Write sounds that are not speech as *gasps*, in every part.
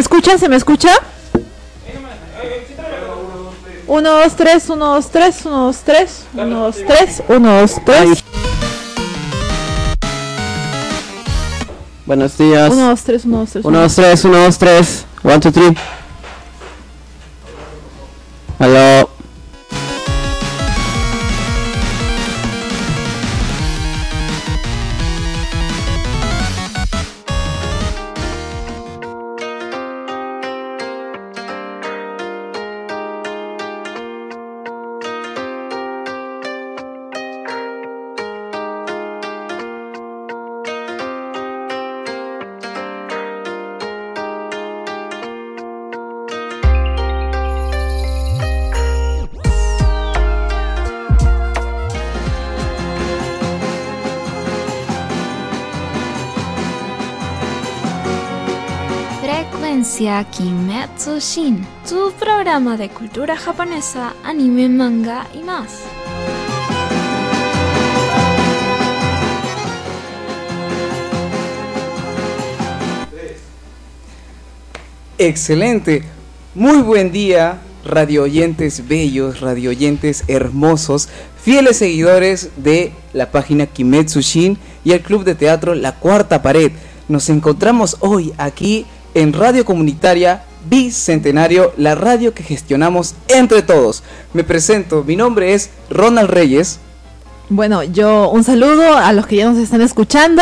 ¿Se me escucha? ¿Se me escucha? 1, 2, 3, 1, 2, 3, 1, 2, 3, 1, 2, 3, 1, 2, 3. Buenos días. 1, 2, 3, 1, 2, 3. 1, 2, 3, 1, 2, 3. 1, 2, 3. Aló. Kimetsu Shin, tu programa de cultura japonesa, anime, manga y más. Excelente. Muy buen día, radio oyentes bellos, radio oyentes hermosos, fieles seguidores de la página Kimetsu Shin y el club de teatro La Cuarta Pared. Nos encontramos hoy aquí en Radio Comunitaria Bicentenario, la radio que gestionamos entre todos. Me presento, mi nombre es Ronald Reyes. Bueno, yo un saludo a los que ya nos están escuchando.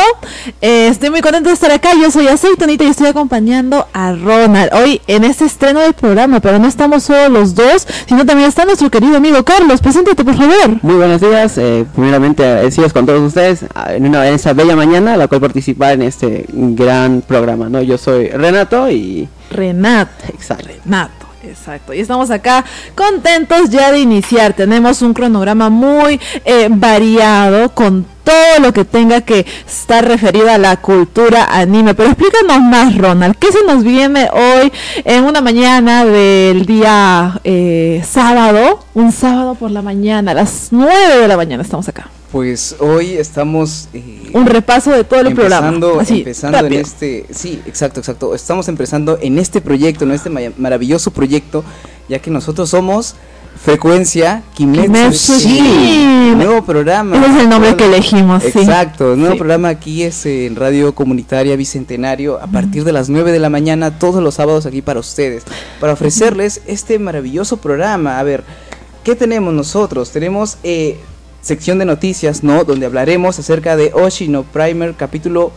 Eh, estoy muy contento de estar acá. Yo soy Aceitonita y estoy acompañando a Ronald hoy en este estreno del programa. Pero no estamos solo los dos, sino también está nuestro querido amigo Carlos. Preséntate, por favor. Muy buenos días. Eh, primeramente, agradecidos con todos ustedes ah, en, una, en esa bella mañana, la cual participar en este gran programa. ¿no? Yo soy Renato y. Renato. Exacto. Renato. Exacto, y estamos acá contentos ya de iniciar. Tenemos un cronograma muy eh, variado con todo lo que tenga que estar referido a la cultura anime. Pero explícanos más, Ronald, ¿qué se nos viene hoy en una mañana del día eh, sábado? Un sábado por la mañana, a las 9 de la mañana estamos acá. Pues hoy estamos... eh, Un repaso de todo el programa. empezando, Así, empezando en este, sí, exacto, exacto. Estamos empezando en este proyecto, en este ma- maravilloso proyecto, ya que nosotros somos Frecuencia Kimetsu Shin. nuevo programa. Ese es el nombre que elegimos, sí. Exacto, nuevo Sí. programa aquí es en Radio Comunitaria Bicentenario a partir de las 9 de la mañana todos los sábados aquí para ustedes, para ofrecerles este maravilloso programa. A ver, ¿qué tenemos nosotros? Tenemos eh, sección de noticias, ¿no? Donde hablaremos acerca de Oshino Primer capítulo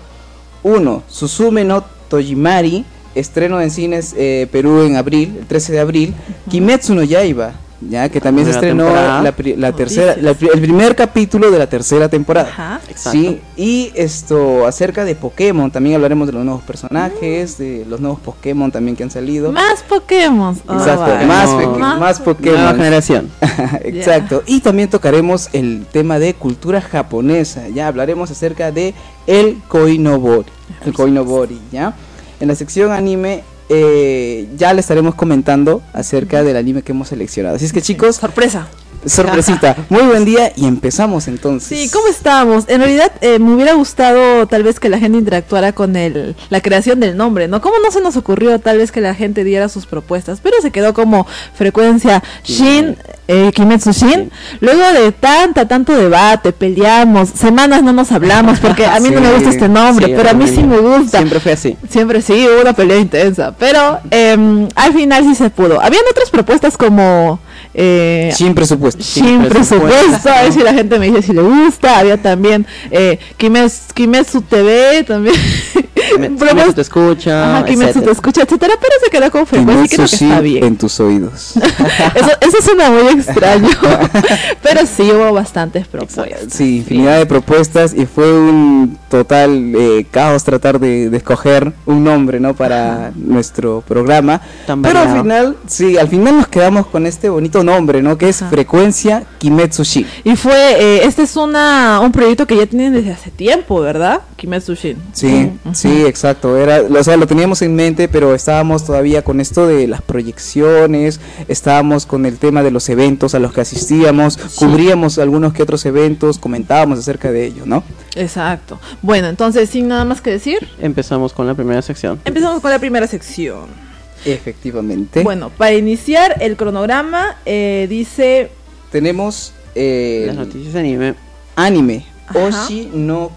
1, Susume no Tojimari, estreno en cines eh, Perú en abril, el 13 de abril, Kimetsu no Yaiba, ya que también se estrenó temporada. la, pri- la Noticias. tercera, la el primer capítulo de la tercera temporada. Ajá. Exacto. Sí, y esto acerca de Pokémon, también hablaremos de los nuevos personajes, de los nuevos Pokémon también que han salido. Más Pokémon. Ah, Exacto, vale. más, Pokémon. peque- Más más Nueva Pokémon. generación. *laughs* Exacto. Y también tocaremos el tema de cultura japonesa. Ya hablaremos acerca de el Koinobori. El Koinobori, ¿ya? En la sección anime eh, ya le estaremos comentando acerca del anime que hemos seleccionado. Así es que chicos, Sorpresa. Sorpresita. *laughs* Muy buen día y empezamos entonces. Sí, ¿cómo estamos? En realidad eh, me hubiera gustado tal vez que la gente interactuara con el, la creación del nombre, ¿no? ¿Cómo no se nos ocurrió tal vez que la gente diera sus propuestas? Pero se quedó como frecuencia Shin, eh, Kimetsu Shin. Luego de tanta, tanto debate, peleamos, semanas no nos hablamos porque a mí no me gusta este nombre, Sí, pero a mí sí me gusta. Siempre fue así. Siempre sí, hubo una pelea intensa, pero em, al final sí se pudo. Habían otras propuestas como eh, Sin presupuesto. sin presupuesto, a ver si la gente me dice si le gusta. Había también eh, Kimetsu, Kimetsu TV, también. *laughs* Kimetsu Propuestas- te escucha. Ajá, Kimetsu etcétera. te escucha, etcétera, pero se quedó con frecuencia y creo que Kimetsu está Shin bien. en tus oídos. *laughs* Eso, eso suena muy extraño, *laughs* pero sí hubo bastantes propuestas. Sí, infinidad de propuestas y fue un total eh, caos tratar de, de escoger un nombre, ¿no? Para nuestro programa. Tan Pero al final, sí, al final nos quedamos con este bonito nombre, ¿no? Que es Ajá. Frecuencia Kimetsu Shin. Y fue, eh, este es una, un proyecto que ya tienen desde hace tiempo, ¿verdad? Kimetsu Shin. Sí, Ujú. sí, exacto. Era, o sea, lo teníamos en mente, pero estábamos todavía con esto de las proyecciones, estábamos con el tema de los eventos a los que asistíamos, cubríamos algunos que otros eventos, comentábamos acerca de ello, ¿no? Exacto. Bueno, entonces, sin nada más que decir, Empezamos con la primera sección. empezamos con la primera sección. Efectivamente. Bueno, para iniciar el cronograma, eh, dice tenemos eh, Las noticias de anime. anime Ajá. Oshi no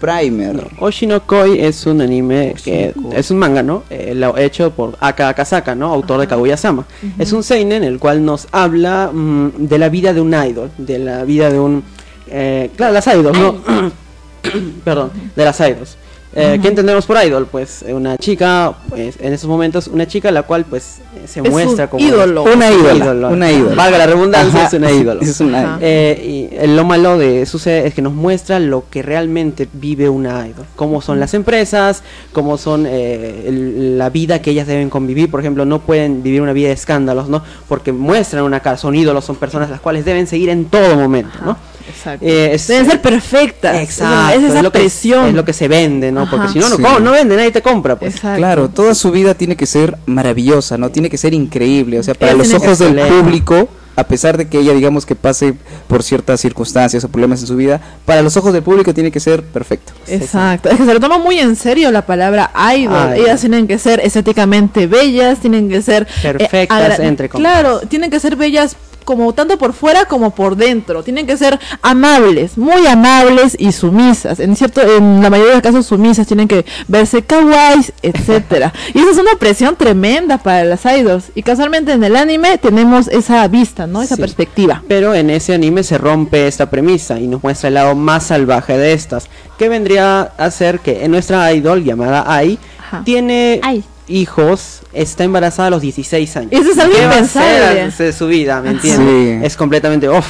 Primer. Oshinokoi es un anime que es un manga, ¿no? Eh, lo hecho por Aka Akasaka, ¿no? Autor de Kaguya-sama. Es un seinen el cual nos habla mm, de la vida de un idol, de la vida de un eh, claro, las idols, ¿no? *clears throat* Perdón, de las idols. Eh, ¿Qué entendemos por idol? Pues eh, una chica, pues en esos momentos, una chica la cual pues se Es muestra un como ídolo. Una es un ídola, ídolo. una ídola. Valga la redundancia, Ajá, es una ídolo. *laughs* Es una. Eh, y lo malo de sucede es que nos muestra lo que realmente vive una idol, cómo son las empresas, cómo son eh, el- la vida que ellas deben convivir, por ejemplo, no pueden vivir una vida de escándalos, ¿no? Porque muestran una cara, son ídolos, son personas las cuales deben seguir en todo momento, ¿no? Exacto. Es- Deben ser perfectas. Exacto, Es esa lo que, presión. es lo que se vende, ¿no? Porque Ajá. si no, no, no vende, nadie te compra, pues. Exacto. Claro, toda su vida tiene que ser maravillosa, ¿no? Tiene que ser increíble. O sea, para Ella los ojos del público, a pesar de que ella, digamos, que pase por ciertas circunstancias o problemas en su vida, para los ojos del público tiene que ser perfecto. Exacto, es que se lo toma muy en serio la palabra idol. Ellas tienen que ser estéticamente bellas, tienen que ser eh, Perfectas, entre comillas. Claro, tienen que ser bellas como tanto por fuera como por dentro. Tienen que ser amables, muy amables y sumisas. En cierto, en la mayoría de casos sumisas tienen que verse kawaiis, etcétera. y esa es una presión tremenda para las idols. Y casualmente en el anime tenemos esa vista, ¿no? Esa Sí. perspectiva. Pero en ese anime se rompe esta premisa y nos muestra el lado más salvaje de estas, que vendría a ser que en nuestra idol llamada Ai Ajá. tiene Ai. Hijos, está embarazada a los 16 años. Eso es algo ¿Qué va a impensable. de su vida, ¿me Ajá. entiendes? Sí. Es completamente off.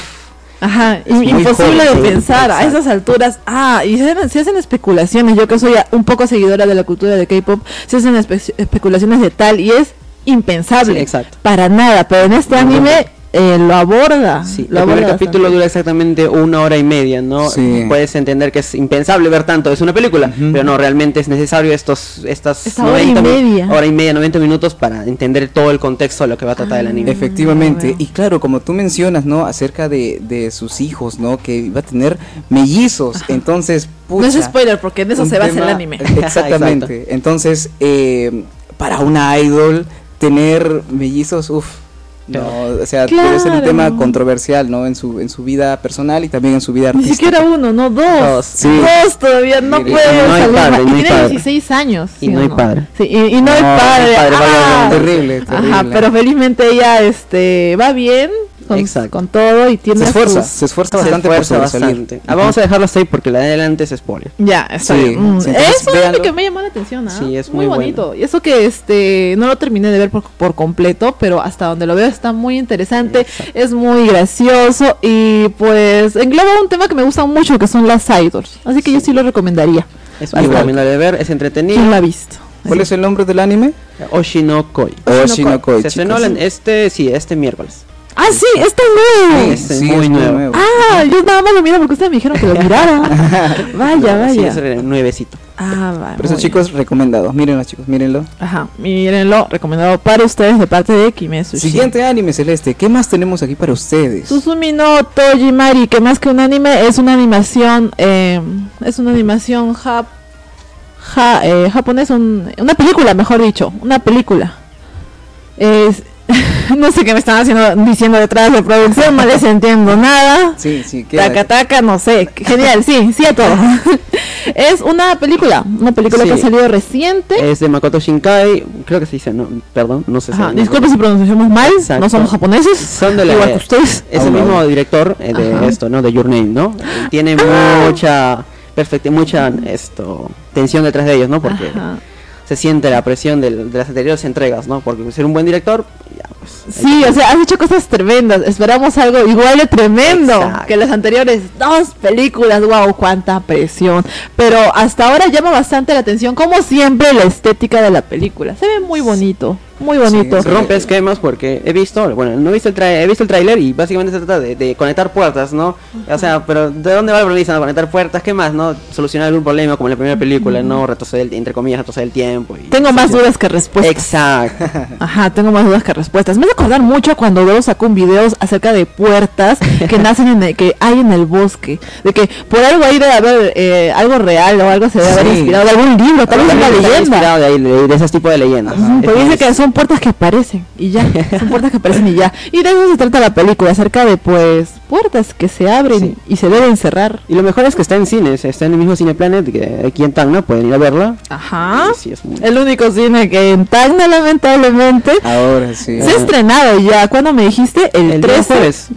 Ajá, imposible joven, de pensar a esas alturas. Ah, y se hacen, se hacen especulaciones. Yo que soy un poco seguidora de la cultura de K-pop, se hacen espe- especulaciones de tal y es impensable. Sí, exacto. Para nada, pero en este anime eh, lo aborda. Sí, lo el primer capítulo bastante. dura exactamente una hora y media, ¿no? Sí. Puedes entender que es impensable ver tanto, es una película, pero no, realmente es necesario estos, estas Esta hora y mi- media. hora y media, 90 minutos para entender todo el contexto de lo que va a tratar el anime. Efectivamente, y claro, como tú mencionas, ¿no? Acerca de, de sus hijos, ¿no? Que iba a tener mellizos, entonces, No es pucha, spoiler porque en eso se basa el anime. *laughs* Exactamente. Entonces, eh, para una idol, tener mellizos, uff. No, o sea, debe ser un Claro. tema controversial, ¿no? En su, en su vida personal y también en su vida Ni artística. siquiera uno, no dos. Dos. Sí. Dos todavía no puede no hay salir padre, no hay tiene padre. 16 años. Y ¿sí no hay padre. Sí, y, y no, No, hay no hay padre. Ah. terrible, Ajá, terrible. pero felizmente ella este va bien con, todo y tiene Se esfuerza, sus- se esfuerza Se bastante esfuerza por sobresalir. bastante. Ah, vamos a dejarlo hasta ahí porque la de adelante es spoiler. Ya, está Sí, bien. Mm, sí, entonces es un anime véanlo. que me llamó la atención, ¿ah? Sí, es muy, muy bonito. Y eso que este no lo terminé de ver por, por completo, pero hasta donde lo veo está muy interesante, es muy gracioso y pues engloba un tema que me gusta mucho que son las idols. Así que yo sí lo recomendaría. Es muy recomendable de ver, es entretenido. ¿Quién lo ha visto? ¿Cuál es el nombre del anime? Oshinokoi. Oshinokoi, Se estrenó este, sí, este miércoles. Ah, sí, está nuevo. Sí, es muy nuevo. Ah, yo nada más lo miro porque ustedes me dijeron que lo mirara. *laughs* vaya, Sí, vaya. es eh, nuevecito. Ah, vaya. Por eso, chicos, recomendado. Mírenlo, chicos, mírenlo. bien. Ajá, mírenlo, recomendado para ustedes de parte de Kimetsu. Shin. Siguiente anime celeste. ¿Qué más tenemos aquí para ustedes? Susumi no Tojimari, que más que un anime es una animación, eh, es una animación jap, ja, eh, japonés, un- una película, mejor dicho, una película. Es, *laughs* no sé qué me están haciendo, diciendo detrás de producción, no les entiendo nada. Sí, sí, ¿qué Taca taca, no sé, genial, sí, sí a todo. *laughs* es una película, una película que ha salido reciente. Es de Makoto Shinkai, creo que se dice, no, perdón, no sé si Ajá, disculpe si pronunciamos mal, Exacto. no somos japoneses. Son de la- igual que ustedes. Es el mismo director eh, de Ajá. esto, ¿no? De Your Name, ¿no? Tiene Ah. mucha perfecta, mucha esto tensión detrás de ellos, ¿no? Porque Ajá. Se siente la presión de las anteriores entregas, ¿no? Porque ser un buen director, ya pues. Sí, o sea, has hecho cosas tremendas. Esperamos algo igual de tremendo Exacto. que las anteriores dos películas. Wow, cuánta presión. Pero hasta ahora llama bastante la atención, como siempre, la estética de la película. Se ve muy bonito. Muy bonito. Sí, rompe esquemas porque he visto, bueno, no he visto el tra- he visto el tráiler y básicamente se trata de, de conectar puertas, ¿no? O sea, pero ¿de dónde va premisa? ¿no? Conectar puertas, ¿qué más? ¿No? Solucionar algún problema como en la primera película, ¿no? Retroceder, el- entre comillas, retroceder el tiempo. Y Tengo más dudas que respuestas. Exacto. *laughs* Ajá, tengo más dudas que respuestas. Me hace acordar mucho cuando luego sacó un video acerca de puertas que *laughs* nacen en el, que hay en el bosque. De que por algo ahí debe haber eh, algo real o algo se debe haber Sí. inspirado de algún libro, tal vez una leyenda. de, ahí, de, de esos tipos de leyendas. Ujú, Es Pero dice que son puertas que aparecen y ya, *laughs* son puertas que aparecen y ya. Y de eso se trata la película, acerca de pues puertas que se abren Sí. y se deben cerrar. Y lo mejor es que está en cines, está en el mismo Cine Planet, que aquí en Tacna, pueden ir a verla. Ajá. Sí, sí, es muy- El único cine que en Tacna lamentablemente Ahora sí. se ha estrenado ya. ¿Cuándo me dijiste? El, El día 13. jueves.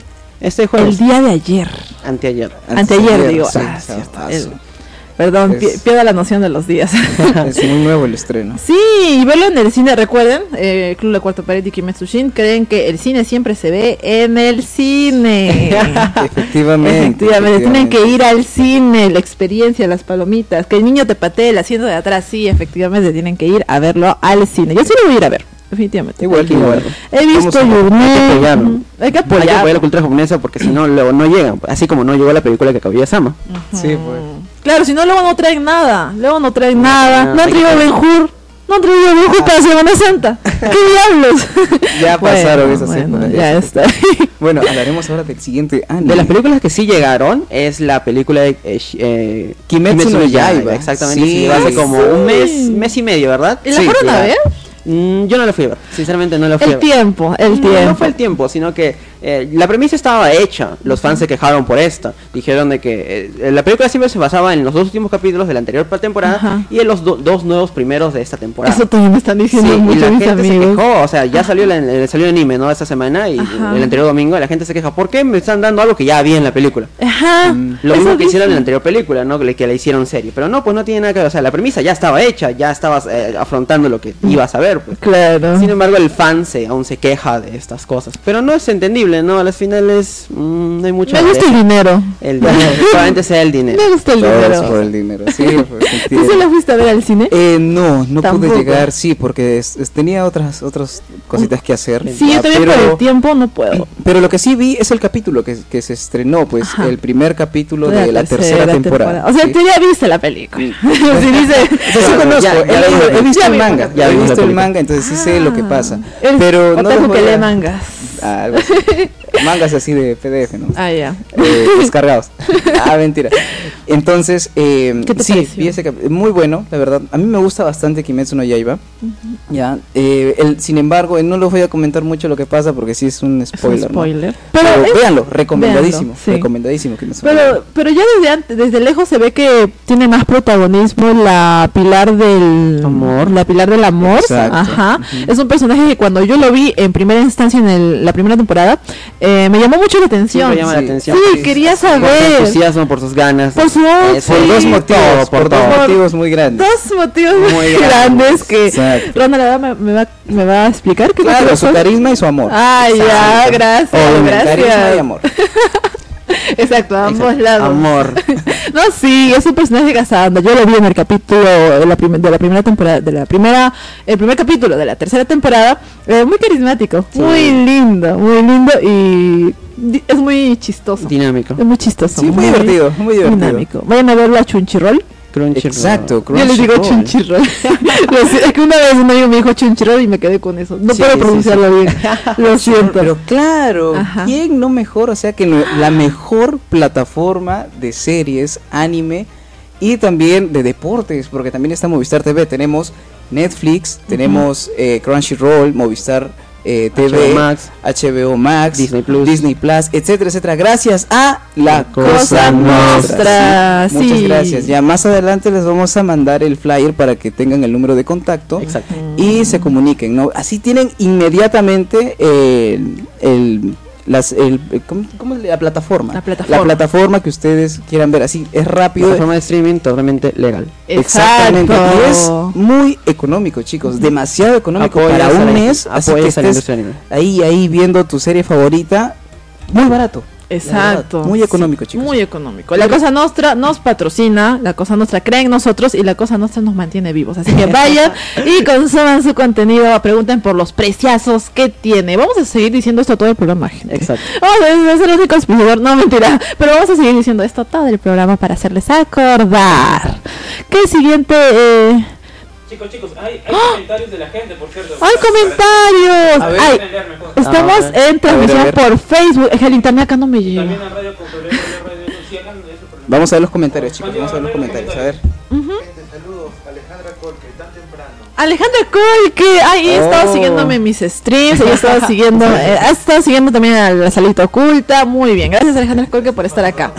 Este El jueves. día de ayer. Anteayer. Anteayer, digo. sí, Ah, cierto, el-. Perdón, Es- pi- pierdo la noción de los días. *laughs* Es muy nuevo el *laughs* estreno. sí, y verlo en el cine, recuerden, eh, Club de Cuarto Pared y Kimetsu Shin creen que el cine siempre se ve en el cine. *laughs* Efectivamente. Efectivamente, tienen que ir al cine, la experiencia, las palomitas, que el niño te patee el asiento de atrás, sí, efectivamente tienen que ir a verlo al cine. Yo sí lo voy a ir a ver, definitivamente. Igual que igual. He visto Your hay que ujú, Hay que Hay que apoyar. apoyar la cultura japonesa porque si no, luego no llegan. Así como no llegó la película que Kaguya-sama. Sí, pues. Claro, si no, luego no traen nada. Luego no traen nada. no, No han traído que- Ben Hur. No han traído Ben Hur para Semana Santa. *laughs* ¿Qué diablos? Ya pasaron esas bueno, épocas, Ya está. Bueno, *laughs* hablaremos ahora del siguiente anime. De las películas que sí llegaron es la película de eh, sh- eh, Kimetsu no Yaiba. Exactamente, Sí. sí, hace como Sí. un mes, mes y medio, ¿verdad? ¿Y la Sí, fueron a ver? Mm, yo no la fui a ver, sinceramente no la fui a El ver. tiempo, el No, tiempo. No fue el tiempo, sino que eh, la premisa estaba hecha. Los fans se quejaron por esta. Dijeron de que eh, la película siempre se basaba en los dos últimos capítulos de la anterior temporada Ajá. y en los do- dos nuevos primeros de esta temporada. Eso también me están Sí, diciendo y muchos la mis gente se quejó, o sea, ya salió, la- el, salió el anime, ¿no? Esta semana y Ajá. el anterior domingo la gente se queja, ¿por qué me están dando algo que ya había en la película? Ajá. Mm. Lo mismo que hicieron en la anterior película, ¿no? Que le hicieron serie. Pero no, pues no tiene nada que ver. O sea, la premisa ya estaba hecha, ya estabas eh, afrontando lo que ibas a ver, pues. Claro. Sin embargo, el fan se, aún se queja de estas cosas. Pero no es entendible, ¿no? A las finales mm, no hay mucho. Me gusta el dinero. El dinero. *laughs* Probablemente sea el dinero. Me gusta el Todo dinero. es por el dinero. Sí, *laughs* ¿Tú se el- la fuiste a ver al cine? Eh, no, no Tampoco. pude llegar, sí, porque es- es- tenía otras otras cositas que hacer. Sí, yo también por el tiempo no puedo. pero lo que sí vi es el capítulo que, que se estrenó, pues Ajá. el primer capítulo de la, tercera, temporada. O sea, sí. tú ya viste la película. si *laughs* dice. O sea, sí Ya, conozco, ya, he, visto ya el manga, ya he visto el manga, entonces sí sé lo que pasa. Ah, Eres Pero no que lee mangas. Ah, algo así. *laughs* Mangas así de PDF, ¿no? Ah, ya. eh, descargados. Ah, mentira. Entonces, eh, ¿Qué te sí, vi ese muy bueno, la verdad. A mí me gusta bastante Kimetsu no Yaiba. Ya, eh, el, sin embargo, eh, no les voy a comentar mucho lo que pasa porque sí es un Es un spoiler. ¿no? spoiler. Pero, Pero, es- véanlo, recomendadísimo, véanlo, sí. recomendadísimo Kimetsu no Yaiba. pero, pero ya desde antes, desde lejos se ve que tiene más protagonismo la pilar del Amor. La pilar del amor. Exacto. Ajá. Es un personaje que cuando yo lo vi en primera instancia en el- la primera temporada, eh, me llamó mucho la atención. Siempre llama la Sí. atención. Sí, quería Por su saber. entusiasmo, por sus ganas. Por su Eh, sí. por dos motivos, por, por dos motivos muy grandes. Dos motivos Muy grandes. grandes que Exacto. Ronald me, me va, me va a explicar qué Claro, su carisma y su amor. Ah, ya, gracias, Obviamente, Carisma y gracias. amor. *laughs* *laughs* Exacto, a ambos Exacto. lados. Amor. *laughs* No, sí, es un personaje casando. Yo lo vi en el capítulo de la, de la primera temporada, de la primera, el primer capítulo de la tercera temporada. eh, muy carismático, Sí. muy lindo, muy lindo y es muy chistoso. Dinámico. Es muy chistoso. Sí, muy divertido, muy divertido. Dinámico. Vayan a verlo a Chunchirol. Crunchyroll. Exacto, Yo les digo Crunchyroll. Es *laughs* que una vez un amigo me dijo Chunchirol y me quedé con eso. No Sí, puedo sí, pronunciarlo bien. *laughs* Lo siento. Pero claro, Ajá. ¿quién no mejor? O sea que no- la mejor plataforma de series, anime y también de deportes, porque también está Movistar TV. Tenemos Netflix, tenemos eh, Crunchyroll, Movistar eh, TV, HBO Max. HBO Max, Disney Plus. Disney Plus, etcétera, etcétera. Gracias a la cosa Sí, Muchas gracias. Ya más adelante les vamos a mandar el flyer para que tengan el número de contacto Exacto. y se comuniquen, ¿no? Así tienen inmediatamente el, el- las, el, ¿cómo, cómo es la plataforma? La plataforma. plataforma que ustedes quieran ver, así es rápido. Plataforma de streaming totalmente legal. Exactamente. Y es muy económico, chicos. Demasiado económico Apoyas para un la- mes. Así que la estés industria anime. ahí, ahí viendo tu serie favorita. Muy barato. Exacto. Muy económico, chicos. Muy económico. La Cosa Nostra nos patrocina, la Cosa Nostra cree en nosotros y la Cosa Nostra nos mantiene vivos. Así que vayan *laughs* y consuman su contenido, pregunten por los preciazos que tiene. Vamos a seguir diciendo esto todo el programa, gente. Exacto. Vamos a ser el único auspiciador, no mentira, pero vamos a seguir diciendo esto todo el programa para hacerles acordar. El siguiente... Eh... Chicos, chicos, hay, hay comentarios de la gente, por cierto. ¡Hay comentarios! A ver. Ay, Pueden leer mejor. estamos A ver. en transmisión A ver, a ver. por Facebook. Es que el internet acá no me llega. También en Radio Cultural, Radio Si hagan eso, por ejemplo. Vamos a ver los comentarios, chicos. Vamos a ver los comentarios. A ver. Saludos, Alejandra Colque, tan temprano. Alejandra Colque, ay, he estado Oh. siguiéndome en mis streams, ha estado *laughs* siguiendo, eh, ha estado siguiendo también a la salita oculta, muy bien, gracias Alejandra Colque por estar acá.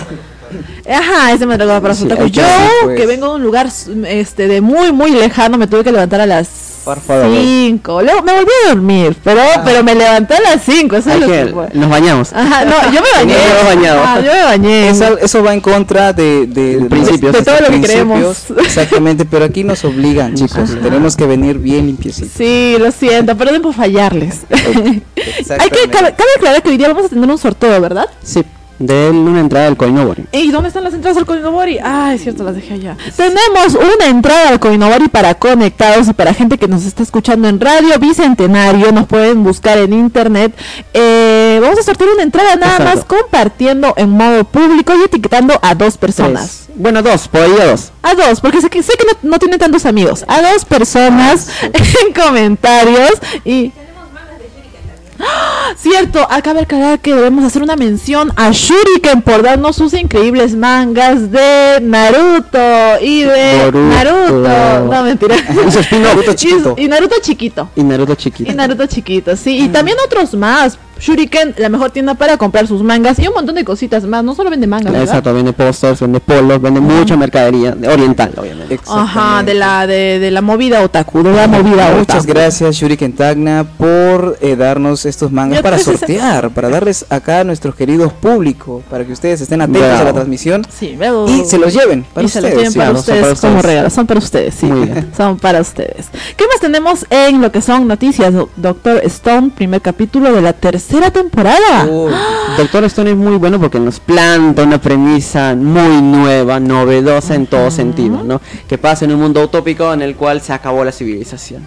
Ajá, ese me tocó para Sí, Yo, pues. que vengo de un lugar este de muy, muy lejano, me tuve que levantar a las Por favor. 5. Luego me volví a dormir, pero, pero me levanté a las 5, eso es Hay lo que- que fue. nos bañamos. Ajá, no, yo me bañé. Yo me he bañado. Ah, yo me bañé. Eso, eso va en contra de, de, De principios. De todo lo que creemos. Exactamente, pero aquí nos obligan, chicos. Ajá. Tenemos que venir bien limpiecitos. Sí, lo siento, perdón por fallarles. *laughs* Hay que, cabe, cabe aclarar que hoy día vamos a tener un sorteo, ¿verdad? Sí, de una entrada al Koinobori. ¿Y dónde están las entradas al Coinobori? Ah, es cierto, las dejé allá. Tenemos una entrada al Coinobori para conectados y para gente que nos está escuchando en Radio Bicentenario. Nos pueden buscar en internet. Eh, vamos a sortear una entrada nada Exacto. más compartiendo en modo público y etiquetando a dos personas. Tres. Bueno, dos, por ahí a dos. A dos, porque sé que, sé que no, no tienen tantos amigos. A dos personas *laughs* en comentarios y... ¡Ah! *gasps* Cierto, acaba de aclarar que debemos hacer una mención a Shuriken por darnos sus increíbles mangas de Naruto y de. Naruto. No, mentira. *laughs* Spin-off. Naruto *laughs* chiquito. Y, y Naruto chiquito. Y Naruto chiquito. Y Naruto chiquito, sí. Y también otros más. Shuriken, la mejor tienda para comprar sus mangas y un montón de cositas más. No solo vende mangas, ¿verdad? Exacto, vende posters, vende polos, vende mucha mercadería de- oriental, obviamente. Ajá, de la, de, de la movida otaku, de la movida Muchas otaku. gracias Shuriken Tagna por eh, darnos estos mangas para sortear, para darles acá a nuestros queridos público, para que ustedes estén atentos a la transmisión Sí, y se los lleven para y se los ustedes. lleven sí. para ustedes para como ustedes. regalo. Son para ustedes, sí. Muy *laughs* bien. Son para ustedes. ¿Qué más tenemos en lo que son noticias? Do- Doctor Stone, primer capítulo de la tercera temporada. *gasps* Doctor Stone es muy bueno porque nos planta una premisa muy nueva, novedosa en todo sentido, ¿no? Que pasa en un mundo utópico en el cual se acabó la civilización.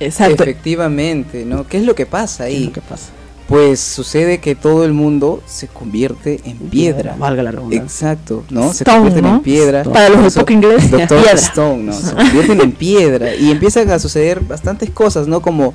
Exacto. Efectivamente, ¿no? ¿Qué es lo que pasa ¿Qué es ahí? lo que pasa? Pues sucede que todo el mundo se convierte en piedra. Valga la redundancia. Exacto, ¿no? Se convierten ¿no? en piedra. Para los de poco inglés, Doctor piedra. Stone, ¿no? Se convierten en piedra y empiezan a suceder bastantes cosas, ¿no? Como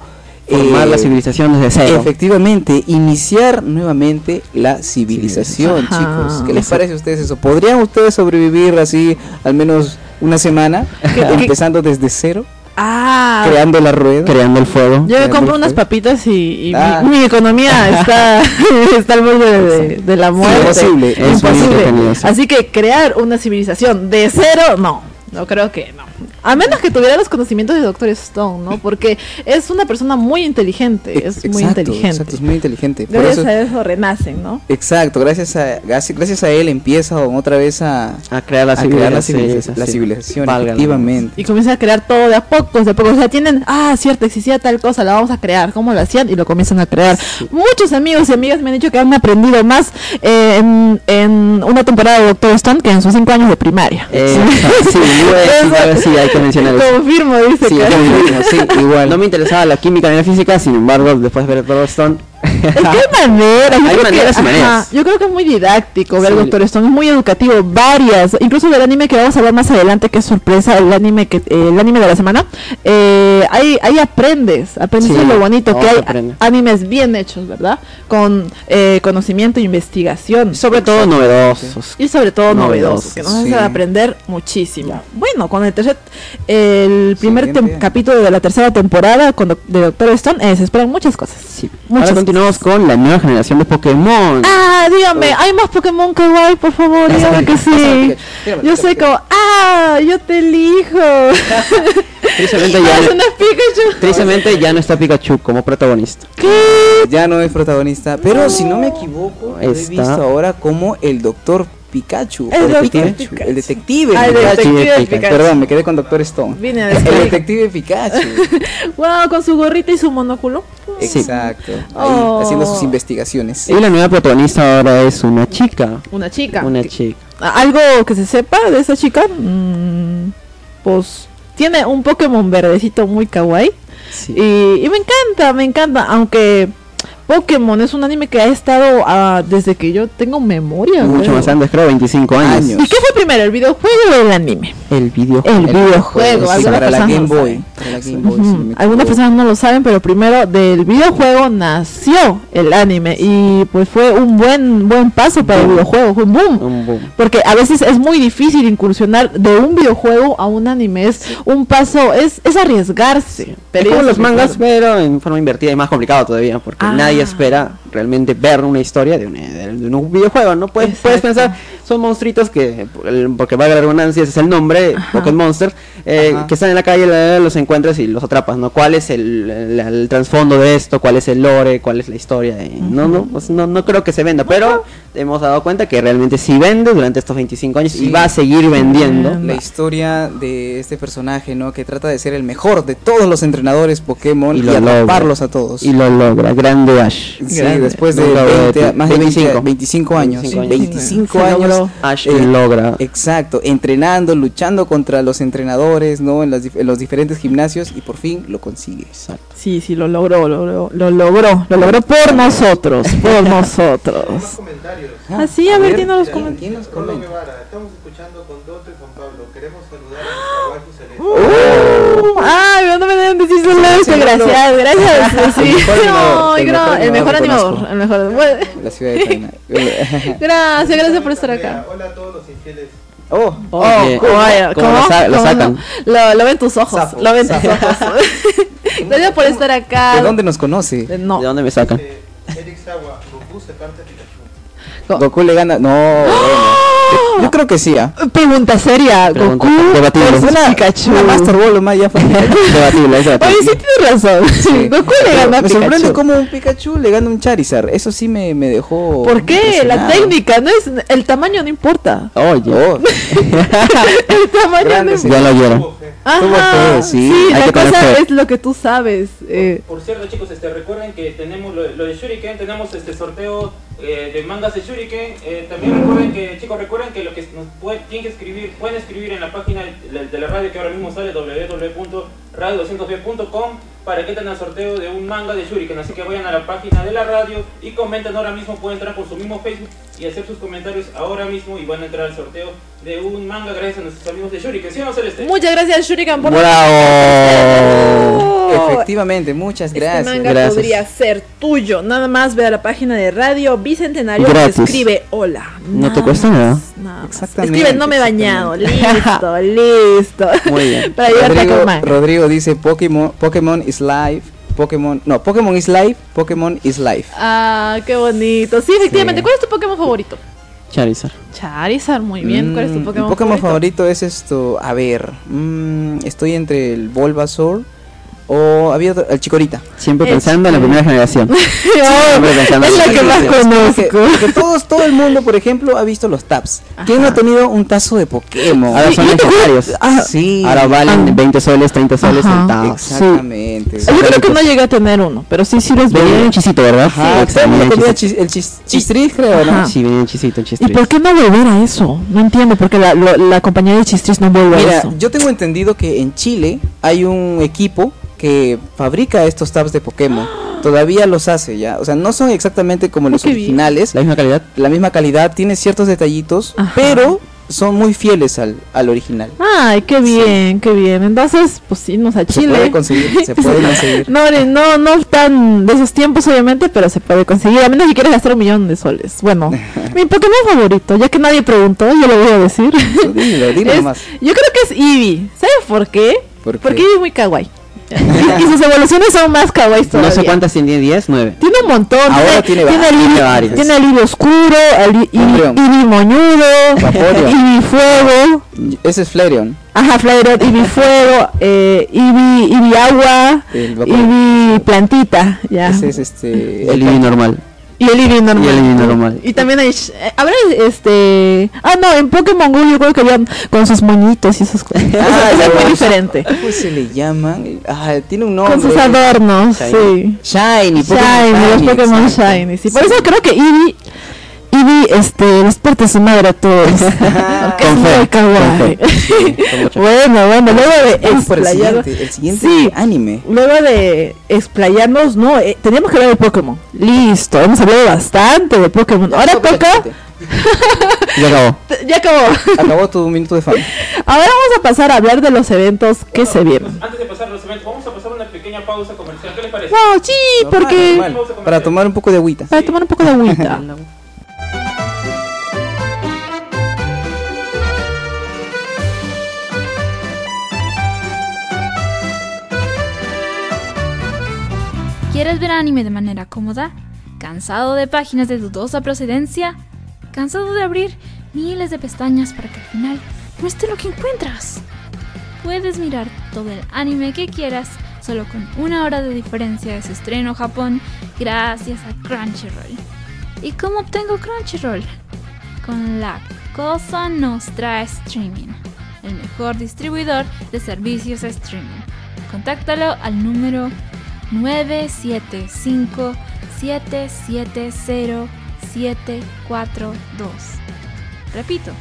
Formar eh, la civilización desde cero. Efectivamente, iniciar nuevamente la civilización, chicos. ¿Qué les parece a ustedes eso? ¿Podrían ustedes sobrevivir así al menos una semana, ¿Qué- qué- empezando desde cero, Ah, creando la rueda? Creando el fuego. yo me compro unas papitas y, Ah. mi, economía *laughs* está, *laughs* está al borde de, de la muerte. Imposible, es Imposible. Así que crear una civilización de cero, no. No creo que no. A menos que tuviera los conocimientos de Doctor Stone, ¿no? Porque es una persona muy inteligente. Es muy inteligente. Exacto, es muy inteligente. Por Gracias eso- a eso renacen, ¿no? Exacto, gracias a, gracias, a él empieza otra vez a, A crear la a crear la civilización. la efectivamente. Y comienzan a crear todo de a poco, de a poco. O sea, tienen, ah, cierto, existía tal cosa, la vamos a crear. ¿Cómo lo hacían? Y lo comienzan a crear. Muchos amigos y amigas me han dicho que han aprendido más eh, en, en una temporada de Doctor Stone que en sus cinco años de primaria. Eh, *laughs* sí, sí, sí, hay que mencionar eso. Confirmo, dice Sí, que. igual. No me interesaba la química ni la física, sin embargo, después de ver Stone, *laughs* Es que hay maneras. yo Hay creo maneras que, y maneras. Yo creo que es muy didáctico ver Sí. Doctor Stone, es muy educativo, varias, incluso del anime que vamos a ver más adelante, que es sorpresa, el anime que eh, el anime de la semana, eh, ahí, ahí aprendes, aprendes Sí, lo bonito, que hay aprende. animes bien hechos, ¿verdad? Con eh, conocimiento e investigación. sobre todo novedosos. Y sobre todo Novedosos, novedosos, que nos sí. hace aprender muchísimo. Bueno, con el tercer, el primer capítulo de la tercera temporada con de Doctor Stone, eh, se esperan muchas cosas. Sí. Muchas Ahora continuamos con la nueva generación de Pokémon. Ah, dígame, ¿hay más Pokémon Kawaii, por favor? Dígame que sí. Yo soy como, ah, yo te elijo. *laughs* Tristemente Ah, ya, una Pikachu. tristemente ya no está Pikachu como protagonista. ¿Qué? Ya no es protagonista, pero si no me equivoco, he Está. visto ahora como el doctor Pikachu. El Pikachu, Pikachu. El detective Ah, el Pikachu. detective Pikachu. Pikachu. Perdón, me quedé con Doctor Stone. Vine a El detective Pikachu. *laughs* Wow, con su gorrita y su monóculo. Exacto. Ahí, Oh. haciendo sus investigaciones. Y la nueva protagonista ahora es una chica. Una chica. Una chica. ¿Algo que se sepa de esa chica? Mm, pues tiene un Pokémon verdecito muy kawaii. Sí. Y, y me encanta, me encanta. Aunque Pokémon es un anime que ha estado ah, desde que yo tengo memoria. Mucho creo. más antes, creo, 25 años. Años. ¿Y qué fue primero, el videojuego o el anime? El video. El videojuego. Sí, para la Game Boy. Para la Game Boy. Algunas personas no lo saben, pero primero del videojuego nació el anime y pues fue un buen buen paso para el videojuego, fue un boom. Un boom. Porque a veces es muy difícil incursionar de un videojuego a un anime, es un paso, es, es arriesgarse. Es como es los mangas, pero en forma invertida y más complicado todavía, porque Ah. nadie espera realmente ver una historia de un, de- de un videojuego, ¿no? Puedes, puedes pensar, son monstruitos que, porque valga la redundancia, ese es el nombre. Pokémon Monster, eh, que están en la calle, los encuentras y los atrapas, ¿no? ¿Cuál es el, el- el trasfondo de esto? ¿Cuál es el lore? ¿Cuál es la historia? Y No, no, pues no, no creo que se venda, pero hemos dado cuenta que realmente sí vende durante estos 25 años y va a seguir vendiendo. La historia de este personaje, ¿no? Que trata de ser el mejor de todos los entrenadores Pokémon Y y, atraparlos a todos. Y lo logra, grande Ash. Sí, Grande. Después de a 20 decir. más de 20 25. 25 años. 25 años. 25 Se años. logró. Ash eh, logra. Exacto, entrenando, luchando contra los entrenadores, ¿no? En, las en los diferentes gimnasios y por fin lo consigue. Sí, sí, lo logró, lo logró, lo logró, lo logró por nosotros, por nosotros. Más *laughs* comentarios. Ah, sí, a ver, dinos los comentarios. Estamos escuchando con Doto y Juan Pablo. Queremos saludar a Ay, no me deben decir su Gracias, gracias, gracias. Sí. El mejor animador, Ay, el mejor el mejor animador el mejor. La ciudad de. *laughs* Gracias, gracias por estar acá. Hola a todos los infieles. oh, Oye, Oh, vaya, ¿cómo ¿cómo? lo sa- lo ¿Cómo sacan? no? Lo, lo ven tus ojos, Sapo, lo ven tus ojos. *laughs* Gracias por estar acá. ¿de dónde nos conoce? Eh, No, ¿De dónde me sacan? Eh, Eric Sawa, Goku se parte Pikachu. Goku le gana. No, bueno. Yo creo que sí, ¿ah? Pregunta seria, Pregunta Goku debatible. versus Una, Pikachu. una Master Ball o más ya fue. *laughs* Debatible, es Oye, sí tienes razón. Sí. *laughs* Goku le Pero gana a me sorprende Pikachu. cómo un Pikachu le gana un Charizard. Eso sí me, me dejó. ¿Por qué? La impresionado. técnica, no es el tamaño no importa. Oye, Oh, *laughs* El tamaño Grande, no sí. importa. ya fe. Tuvo Ajá, fe, sí, sí, hay la que tener cosa fe. es lo que tú sabes. Eh, Por cierto, chicos, este, recuerden que tenemos lo, lo de Shuriken, tenemos este sorteo eh, de mangas de Shuriken. Eh, también recuerden que, chicos, recuerden que lo que nos puede- tienen que escribir, pueden escribir en la página de, de la radio que ahora mismo sale www.radio200b.com para que entren al sorteo de un manga de Shuriken. Así que vayan a la página de la radio y comenten ahora mismo, pueden entrar por su mismo Facebook y hacer sus comentarios ahora mismo y van a entrar al sorteo de un manga gracias a nuestros amigos de Shuriken. ¿Sí o no, Celeste? muchas gracias, Shuriken, por ¡Bravo! efectivamente, muchas gracias. Este manga Gracias. podría ser tuyo. Nada más ve a la página de Radio Bicentenario y escribe hola. No te cuesta más, nada. Exactamente, Escribe no me he bañado. *laughs* Listo, listo. Muy bien. *laughs* Para a Rodrigo. Rodrigo dice Pokémon, Pokémon is live. Pokémon, no, Pokémon is live, Pokémon is life. Ah, qué bonito. Sí, efectivamente. Sí. ¿Cuál es tu Pokémon favorito? Charizard. Charizard, muy bien. ¿Cuál es tu Mm, Pokémon, mi Pokémon favorito? favorito es esto, a ver, mm, estoy entre el Bulbasaur o había otro, el Chikorita. Siempre pensando en la primera generación. *laughs* Siempre pensando en es la que más conozco. porque todos, todo el mundo, por ejemplo, ha visto los tabs. ¿Quién no ha tenido un tazo de Pokémon? Ahora son legendarios. Ah, sí. Ahora valen Ah. 20 soles, 30 soles centavos. Exactamente. Yo creo que no llegué a tener uno, pero sí, sí los Venía veía. un chisito, ¿verdad? Ajá, Sí, el venía mundo un tenía chisito. chis- el chis- chistris, creo, ¿no? Ajá. Sí, venía un chisito, un ¿Y chistris. por qué no volver a eso? No entiendo, porque la, compañía de Chistris no vuelve a Mira, eso. yo tengo entendido que en Chile hay un equipo que fabrica estos tabs de Pokémon. Todavía los hace ya. O sea, no son exactamente como los qué bien. originales. ¿La misma calidad? La misma calidad, tiene ciertos detallitos, Ajá. pero son muy fieles al, al original. Ay, qué bien, qué bien. Entonces, pues irnos a Se Chile. puede conseguir, se puede *laughs* conseguir. No, no, no tan de esos tiempos, obviamente, pero se puede conseguir. A menos que quieras gastar un millón de soles. Bueno, *laughs* mi Pokémon favorito, ya que nadie preguntó, yo lo voy a decir. Dilo, dilo *laughs* Es- nomás. yo creo que es Eevee. ¿Sabes por qué? ¿Por qué? Porque Eevee es muy kawaii. Y sus evoluciones son más kawaii todavía. No sé cuántas tiene, 10, 9. Tiene un montón. Ahora tiene tiene, varias. Tiene varias. tiene el Eevee oscuro, el. Eevee moñudo. Eevee fuego. Ese es Flareon. Ajá, Flareon, Eevee fuego, eh, agua. Eevee plantita, ya. Ese es este. El Eevee normal. Y el Eevee normal. Y el Eevee normal. Y también hay... sh- eh, Habrá este... Ah, no, en Pokémon Go yo creo que habían con sus moñitos y esas cosas. *laughs* Ah, es muy diferente. ¿Cómo se le llaman? Ah, tiene un nombre. Con sus adornos, sí. Shiny, Pokémon Shiny, los Pokémon. Shiny. Sí. Por eso creo que Eevee... Eevee, este, despierta su madre a todos. *laughs* Porque es Con fe, muy kawaii. con fe. *laughs* Sí, con mucha fe. bueno, bueno, luego de por el explayar- siguiente, el siguiente Sí. anime. Luego de explayarnos, no, eh, teníamos que hablar de Pokémon. Listo, hemos hablado bastante de Pokémon. Ahora toca. *laughs* Ya acabó. Ya acabó. Acabó tu minuto de fama. Ahora vamos a pasar a hablar de los eventos que se vienen. Antes de pasar a los eventos, vamos a pasar una pequeña pausa comercial. ¿Qué les parece? No, sí, Normal, porque. normal, Para tomar un poco de agüita. Para tomar un poco de agüita. ¿Quieres ver anime de manera cómoda? ¿Cansado de páginas de dudosa procedencia? ¿Cansado de abrir miles de pestañas para que al final no esté lo que encuentras? Puedes mirar todo el anime que quieras solo con una hora de diferencia de su estreno en Japón gracias a Crunchyroll. ¿Y cómo obtengo Crunchyroll? Con la Cosa Nostra Streaming, el mejor distribuidor de servicios streaming. Contáctalo al número 975-770-742. Repito,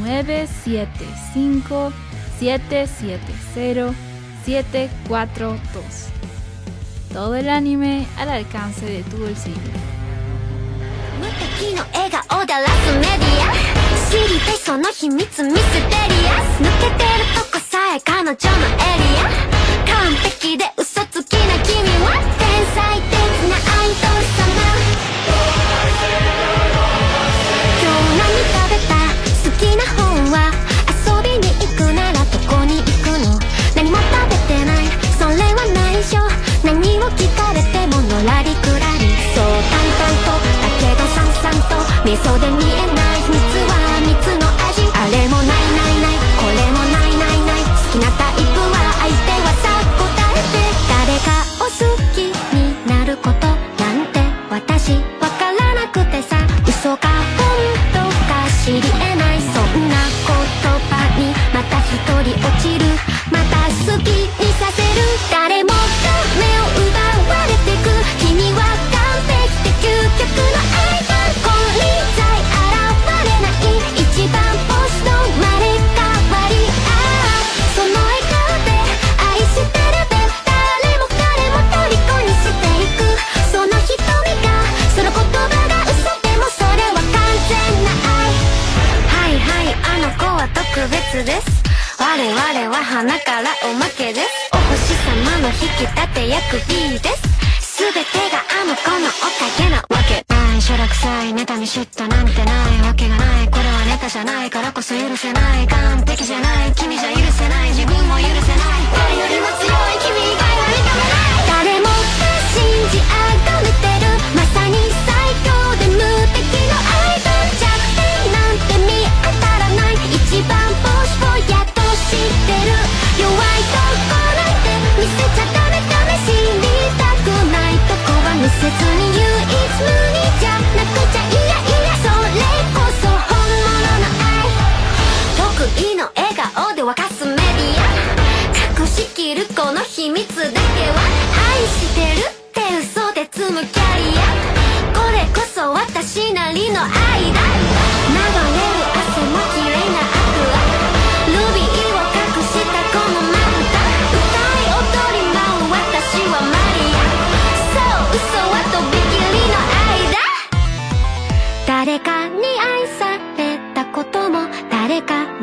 975-770-742. Todo el anime al alcance de tu bolsillo. 完璧で嘘つきな君は天才的なアイドル様今日何食べた好きな本は遊びに行くならどこに行くの。何も食べてない。それは内緒。何を聞かれてものらりくらりそう淡々とだけどさんさんと。味噌で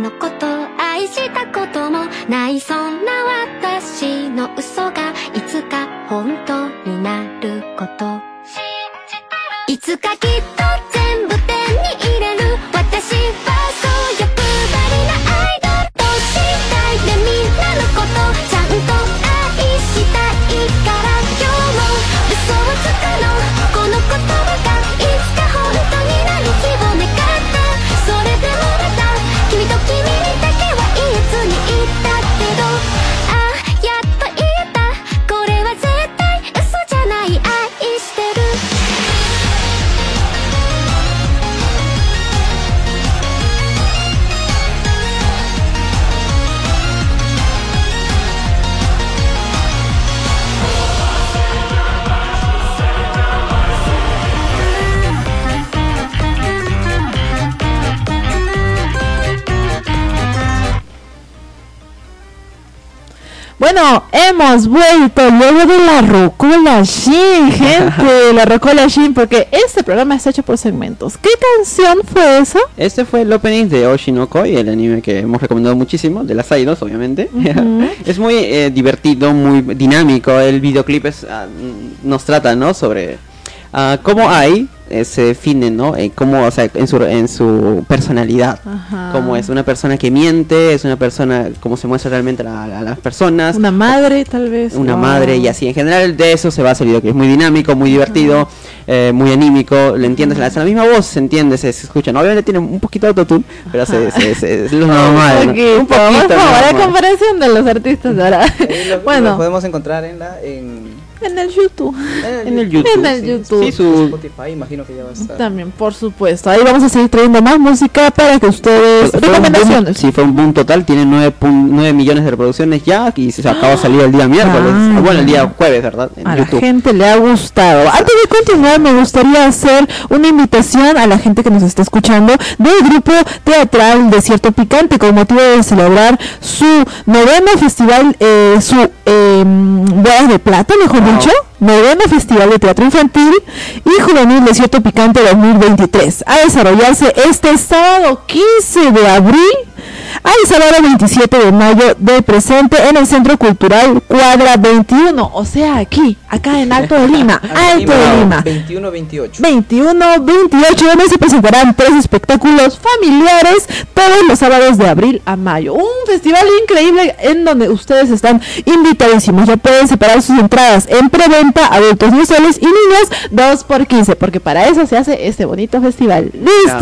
のこと愛したこともない。そんな私の嘘がいつか本当になること。いつかきっと hemos vuelto luego de la Rocola Shin, *laughs* gente, la Rocola Shin, porque este programa está hecho por segmentos. ¿Qué canción fue esa? Este fue el opening de Oshinokoi, el anime que hemos recomendado muchísimo, de las Aidos, obviamente. *laughs* es muy eh, divertido, muy dinámico. El videoclip es, ah, nos trata, ¿no? Sobre ah, cómo hay eh, se define, ¿no? Eh, cómo, o sea, en su, en su personalidad. Ajá. Como es una persona que miente, es una persona, como se muestra realmente a, a las personas. Una madre, tal vez. una Wow. madre y así en general de eso se basa el video que es muy dinámico muy divertido eh, muy anímico le entiendes la, la misma voz se entiende se, se escucha ¿no? obviamente tiene un poquito de autotune pero se, se- se- *laughs* es lo normal Un ¿no? poquito, un poquito por favor, a normal. comparación de los artistas ahora. Lo, *laughs* bueno, lo podemos encontrar en la en, en el YouTube. en el YouTube En el sí, YouTube. sí, su- Spotify, imagino que ya va a estar. También, por supuesto. Ahí vamos a seguir trayendo más música para que ustedes... Fue- Recomendaciones. sí, fue un boom total, tiene 9, 9 millones de reproducciones ya y se acaba de salir el día miércoles, Ah. bueno el día jueves, ¿verdad? En A la YouTube. gente le ha gustado. Antes de continuar, me gustaría hacer una invitación a la gente que nos está escuchando del grupo teatral Desierto Picante con motivo de celebrar su noveno festival, eh, su eh, bodas de plata, mejor. Dicho, noveno festival de teatro infantil y juvenil Desierto Picante 2023 a desarrollarse este sábado 15 de abril al sábado 27 de mayo del presente en el Centro Cultural Cuadra 21, o sea, aquí, acá en Alto de Lima, *laughs* Alto de Lima. 21 28. 21, 28, donde se presentarán tres espectáculos familiares todos los sábados de abril a mayo. Un festival increíble en donde ustedes están invitadísimos. Ya pueden separar sus entradas en preventa, adultos no soles y niños 2 por 15, porque para eso se hace este bonito festival. ¡Listo!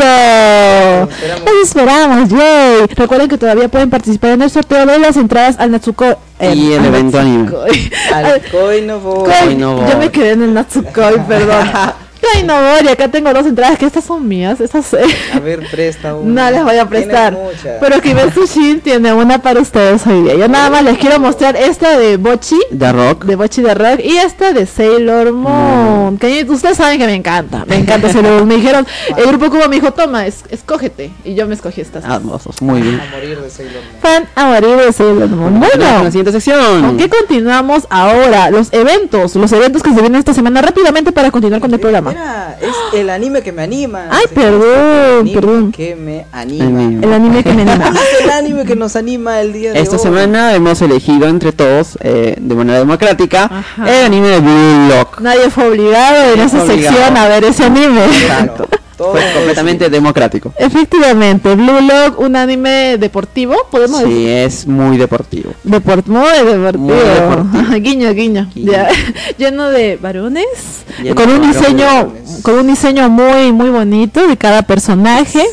esperamos. Los esperamos, yay. Recuerden que todavía pueden participar en el sorteo de las entradas al Natsuko. Y el evento anime. *laughs* Al Koi no voy. Yo me quedé en el Natsukoi, perdón. *laughs* Koi no voy, y acá tengo dos entradas que estas son mías, estas eh, A ver, presta *laughs* una. no les voy a prestar. Pero Kimetsu Shin tiene una para ustedes hoy día. Yo nada más les quiero mostrar esta de Bochi, The Rock de Bochi de Rock, y esta de Sailor Moon. Que ustedes saben que me encanta, me encanta Sailor Moon. Me dijeron, el grupo Cuba me dijo, toma, es- escógete. Y yo me escogí estas. hermosos, muy bien A morir de Sailor Moon. Fan a morir de Sailor Moon. Bueno. la siguiente sección ¿Con qué continuamos ahora? Los eventos, los eventos que se vienen esta semana rápidamente para continuar con el programa. Es el anime que me anima. Ay, Sí, perdón, el anime perdón. Que me anima. Anime. El anime que me anima. *laughs* Es el anime que nos anima el día de Esta hoy. semana hemos elegido entre todos, eh, de manera democrática, Ajá. el anime de Blue Lock. Nadie fue obligado en Nadie esa fue sección obligado. a ver ese anime. Claro, *laughs* todo Fue completamente democrático. Efectivamente, Blue Lock, un anime deportivo, podemos Sí, decir. es muy deportivo. Deport muy deportivo. Muy deportivo. *laughs* guiño, guiño. Guiño. Ya, *laughs* lleno de varones. Lleno con un diseño, con un diseño muy, muy bonito de cada personaje.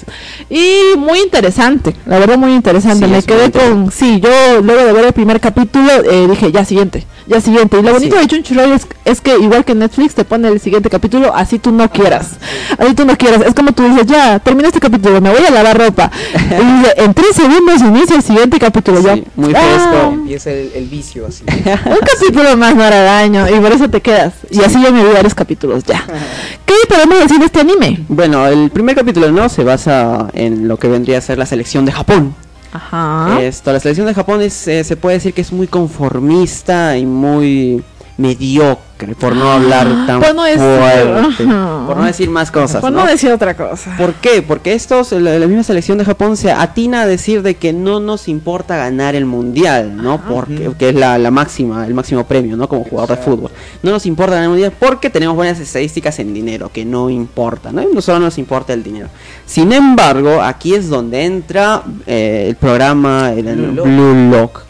Y muy interesante. La verdad, muy interesante. Sí, Me quedé interesante. con. Sí, yo luego de ver el primer capítulo eh, dije, ya siguiente. Ya siguiente. Y lo bonito Sí. de Crunchyroll es, es que, igual que Netflix, te pone el siguiente capítulo así tú no quieras. Así tú no quieras. Es como tú dices, ya, termina este capítulo, me voy a lavar ropa. *laughs* y dice, en tres segundos inicia el siguiente capítulo. Sí, muy "Ah, fresco. Empieza el, el vicio así. *laughs* un capítulo más no hará daño y por eso te quedas. Y así yo me vi varios capítulos ya. ¿Qué podemos decir de este anime? Bueno, el primer capítulo no se basa en lo que vendría a ser la selección de Japón. Ajá. Esto, la selección de Japón es, eh, se puede decir que es muy conformista y muy mediocre, por no hablar tan Por no decir- fuerte, por no decir más cosas. por ¿no? no decir otra cosa. ¿Por qué? Porque estos, la, la misma selección de Japón se atina a decir de que no nos importa ganar el mundial, ¿no? Porque que es la, la máxima, el máximo premio, ¿no? Como jugador de fútbol. No nos importa ganar el mundial porque tenemos buenas estadísticas en dinero, que no importa, ¿no? No solo nos importa el dinero. Sin embargo, aquí es donde entra eh, el programa el, el. Blue Lock,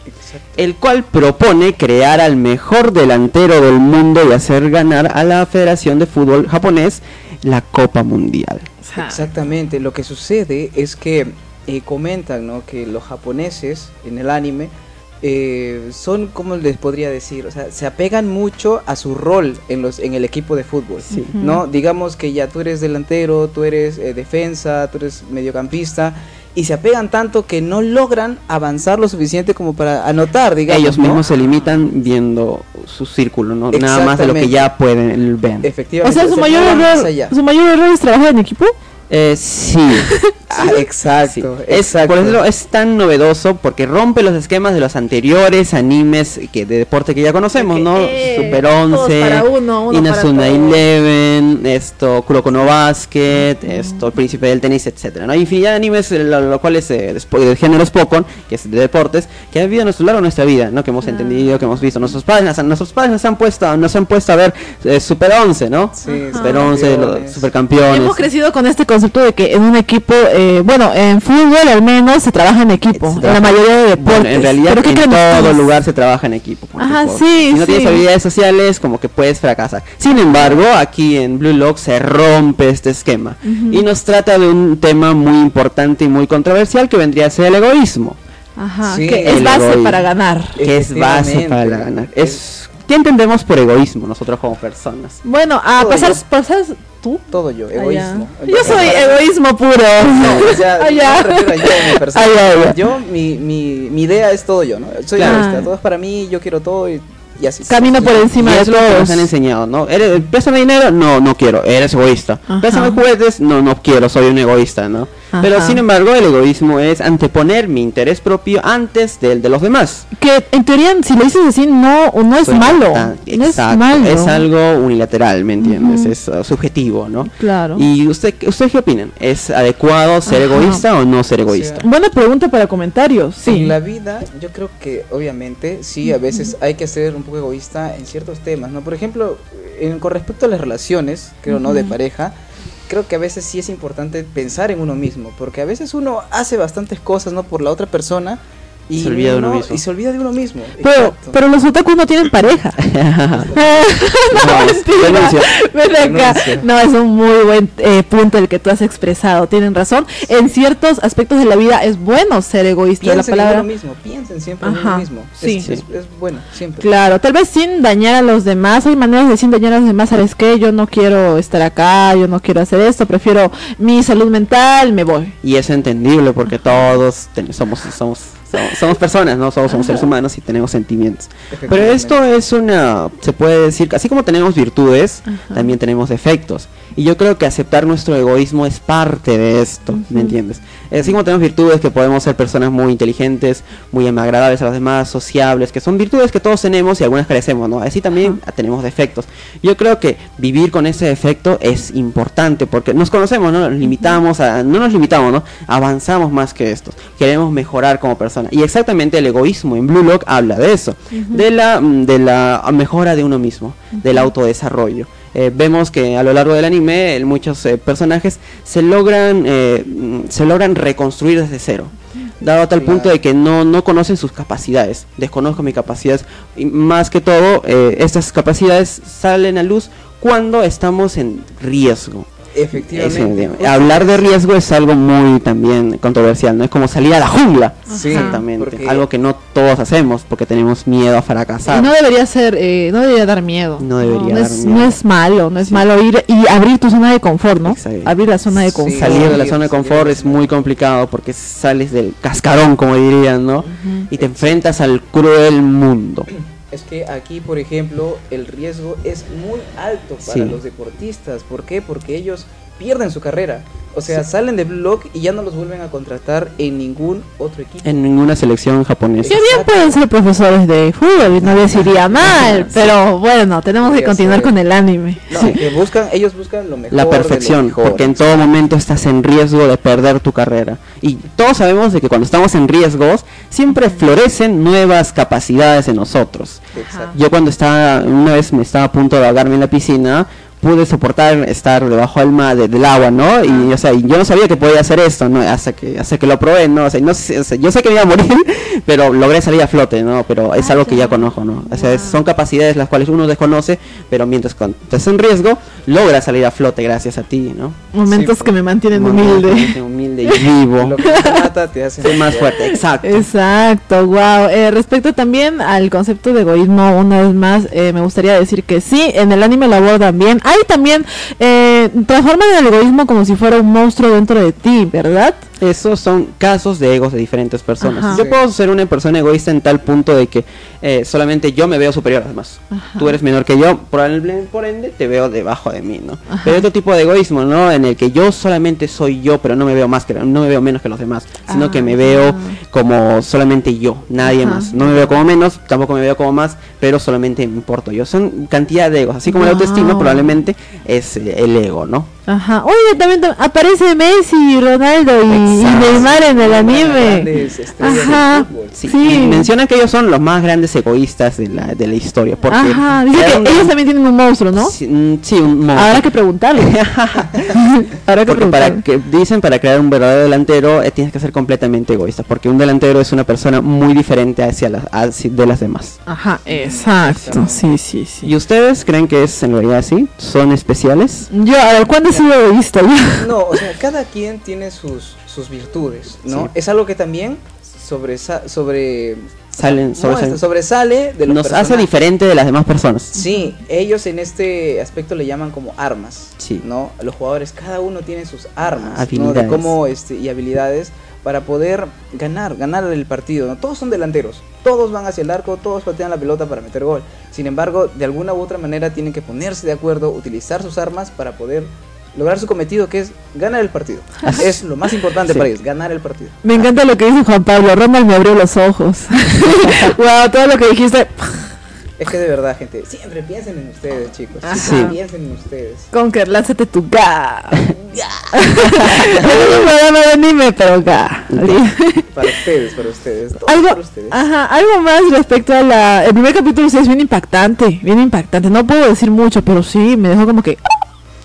el cual propone crear al mejor delantero del mundo y hacer ganar a la Federación de Fútbol japonés la Copa Mundial. Exactamente, lo que sucede es que eh, comentan ¿no? que los japoneses en el anime eh, son, como les podría decir? O sea, se apegan mucho a su rol en, los, en el equipo de fútbol. ¿no? Digamos que ya tú eres delantero, tú eres eh, defensa, tú eres mediocampista. Y se apegan tanto que no logran avanzar lo suficiente como para anotar, digamos. Ellos ¿no? mismos se limitan viendo su círculo, ¿no? Nada más de lo que ya pueden ver. O Efectivamente. sea, su mayor error, su mayor error es trabajar en equipo. Eh, sí. *laughs* Ah, exacto, Sí. Es, exacto. por eso es tan novedoso porque rompe los esquemas de los anteriores animes que de deporte que ya conocemos, ¿no? eh, Super todos 11, para uno, uno. Eleven, esto, Kuroko no Basket, esto, Príncipe del Tenis, etcétera, ¿no? Hay infinidad de animes, eh, lo, lo cual es eh, de género Spokon, que es de deportes, que ha habido a nuestro largo de nuestra vida, ¿no? Que hemos entendido, que hemos visto. Nuestros padres, nos han- nuestros padres nos han puesto, nos han puesto a ver Super 11, ¿no? Sí, Super 11, los supercampeones. supercampeones. Hemos crecido con este concepto de que en un equipo, eh, bueno, en fútbol al menos se trabaja en equipo, en la mayoría de deportes. Bueno, en realidad ¿Pero qué en todo lugar se trabaja en equipo. Ajá, por- sí, Si no sí. tienes habilidades sociales, como que puedes fracasar. Sin embargo, aquí en Blue Lock se rompe este esquema y nos trata de un tema muy importante y muy controversial que vendría a ser el egoísmo, Ajá, Sí, que es base egoísmo. para ganar. que es base para ganar. Es ¿Qué entendemos por egoísmo nosotros como personas? Bueno, a Todo pasar, yo. pasar tú. Todo yo, Ah, egoísmo. Yo soy egoísmo puro. No, o sea, *laughs* Ah, ya. no me refiero a yo, mi *laughs* persona. Ah. Yo, mi, mi, mi idea es todo yo, ¿no? Soy Claro. egoísta, todo es para mí, yo quiero todo y, y así. Camino por encima y de eso es lo que nos todos. han enseñado, ¿no? ¿Eres, ¿Préstame dinero? No, no quiero, eres egoísta. Ajá. ¿Préstame juguetes? No, no quiero, soy un egoísta, ¿no? Pero Ajá. sin embargo, el egoísmo es anteponer mi interés propio antes del de los demás. Que en teoría, si lo dices así, no, o no es Soy malo. tan- No es exacto, malo. es algo unilateral, ¿me entiendes? Ujú. Es uh, subjetivo, ¿no? Claro. ¿Y usted, usted qué opinan? ¿Es adecuado ser Ajá. egoísta o no ser egoísta? Buena pregunta para comentarios. Sí. En la vida, yo creo que obviamente sí, a veces hay que ser un poco egoísta en ciertos temas, ¿no? Por ejemplo, en- con respecto a las relaciones, creo, ¿no? De pareja, creo que a veces sí es importante pensar en uno mismo, porque a veces uno hace bastantes cosas, ¿no? Por la otra persona y Se olvida de uno no- mismo. Y se olvida de uno mismo. Pero, exacto. pero los otakus no tienen pareja. *laughs* *laughs* no, mentira. denuncia. Ven acá. Denuncia. No, es un muy buen eh, punto el que tú has expresado. Tienen razón. En ciertos aspectos de la vida es bueno ser egoísta. La piensen en palabra. uno mismo, piensen siempre en Ajá, uno mismo. sí. Es, es- es bueno, siempre. Claro, tal vez sin dañar a los demás. Hay maneras de sin dañar a los demás. ¿Sabes qué? Yo no quiero estar acá, yo no quiero hacer esto, prefiero mi salud mental, me voy. Y es entendible porque todos ten- somos, somos, somos, somos personas, ¿no? Somos, somos seres humanos y tenemos sentimientos. Pero esto es una, se puede decir, así como tenemos virtudes, también tenemos defectos. Y yo creo que aceptar nuestro egoísmo es parte de esto, ¿me entiendes? Así como tenemos virtudes que podemos ser personas muy inteligentes, muy agradables a los demás, sociables, que son virtudes que todos tenemos y algunas carecemos, ¿no? Así también tenemos defectos. Yo creo que vivir con ese defecto es importante porque nos conocemos, ¿no? Nos limitamos a, no nos limitamos, ¿no? Avanzamos más que estos. Queremos mejorar como persona. Y exactamente el egoísmo en Blue Lock habla de eso, de la mm, de la mejora de uno mismo, del autodesarrollo. Eh, vemos que a lo largo del anime muchos eh, personajes se logran eh, se logran reconstruir desde cero. Dado a tal punto de que no, no conocen sus capacidades. Desconozco mis capacidades. Y más que todo eh, estas capacidades salen a luz cuando estamos en riesgo. Efectivamente. Hablar de riesgo es algo muy también controversial no es como salir a la jungla. Sí, exactamente. Algo que no todos hacemos porque tenemos miedo a fracasar Y no debería ser, eh, no debería dar miedo. No debería no dar es, miedo. no es malo, no es malo ir y abrir tu zona de confort, ¿no? Exacto. Abrir la zona de Sí. confort. salir de la zona de confort es muy complicado porque sales del cascarón, como dirían, ¿no? Y te enfrentas al cruel mundo. Es que aquí, por ejemplo, el riesgo es muy alto para Sí. los deportistas. ¿Por qué? Porque ellos pierden su carrera. O sea, salen de Block y ya no los vuelven a contratar en ningún otro equipo. En ninguna selección japonesa. Que bien pueden ser profesores de fútbol y no les iría mal, pero bueno, tenemos que continuar con el anime. No, Sí. que buscan, ellos buscan lo mejor. La de lo perfección, mejor. porque en todo momento estás en riesgo de perder tu carrera. Y todos sabemos de que cuando estamos en riesgos, siempre florecen nuevas capacidades en nosotros. Exacto. Yo cuando estaba, una vez me estaba a punto de ahogarme en la piscina, pude soportar estar debajo del mar, de- del agua, ¿no? Y, o sea, y yo no sabía que podía hacer esto, ¿no? Hasta que, hasta que lo probé, ¿no? O sea, no sé- o sea, yo sé que me iba a morir, *laughs* pero logré salir a flote, ¿no? Pero es Ah, algo que ya conozco, ¿no? O sea, es- son capacidades las cuales uno desconoce, pero mientras cuando estás en riesgo, logra salir a flote gracias a ti, ¿no? Momentos Sí, que me mantienen Humilde. humilde. Y vivo. Lo que te mata te hace más fuerte, exacto. Exacto, wow. respecto también al concepto de egoísmo, una vez más, eh, me gustaría decir que sí, en el anime lo abordan bien. Hay también, eh, transforman el egoísmo como si fuera un monstruo dentro de ti, ¿verdad? Esos son casos de egos de diferentes personas. Ajá. Yo puedo ser una persona egoísta en tal punto de que eh, solamente yo me veo superior a los demás. Ajá. Tú eres menor que yo, probablemente por ende te veo debajo de mí, ¿no? Ajá. Pero hay otro tipo de egoísmo, ¿no? En el que yo solamente soy yo, pero no me veo más que no me veo menos que los demás, sino Ah. que me veo como solamente yo, nadie Ajá. más. No me veo como menos, tampoco me veo como más, pero solamente me importo yo. Son cantidad de egos, así como la autoestima Wow. probablemente es eh, el ego, ¿no? Ajá. Oye, también tam- aparece Messi, Ronaldo y. Neymar en el anime. Ajá. Sí, Sí. y menciona que ellos son los más grandes egoístas de la, de la historia. Porque Ajá. Dice que crearon- ellos también tienen un monstruo, ¿no? Sí, mm, sí, un monstruo. Habrá que preguntarle. *laughs* Habrá que Porque para preguntarle. que dicen para crear un verdadero delantero eh, tienes que ser completamente egoísta, porque un delantero es una persona muy diferente hacia las hacia- de las demás. Ajá, exacto. Sí, sí, sí. ¿Y ustedes creen que es en realidad así? ¿Son especiales? Yo, a ver, ¿cuándo No, o sea, cada quien tiene sus, sus virtudes, ¿no? Sí. Es algo que también sobresa sobre, Salen, sobresale de los Nos hace diferente de las demás personas. Sí, ellos en este aspecto le llaman como armas, Sí. ¿no? Los jugadores, cada uno tiene sus armas, ¿no? De cómo, este, y habilidades para poder ganar, ganar el partido, ¿no? Todos son delanteros, todos van hacia el arco, todos patean la pelota para meter gol. Sin embargo, de alguna u otra manera tienen que ponerse de acuerdo, utilizar sus armas para poder lograr su cometido, que es ganar el partido. es lo más importante Sí. para ellos, ganar el partido. Me encanta lo que dice Juan Pablo. Ronald me abrió los ojos. *laughs* wow, todo lo que dijiste. Es que de verdad, gente, siempre piensen en ustedes, chicos. Ajá. Sí. piensen en ustedes. Conker, lánzate tu ga. es un programa de anime, pero ga. Para ustedes, para ustedes. todo algo, para ustedes. ajá, algo más respecto a la. El primer capítulo sí es bien impactante, bien impactante. No puedo decir mucho, pero sí me dejó como que.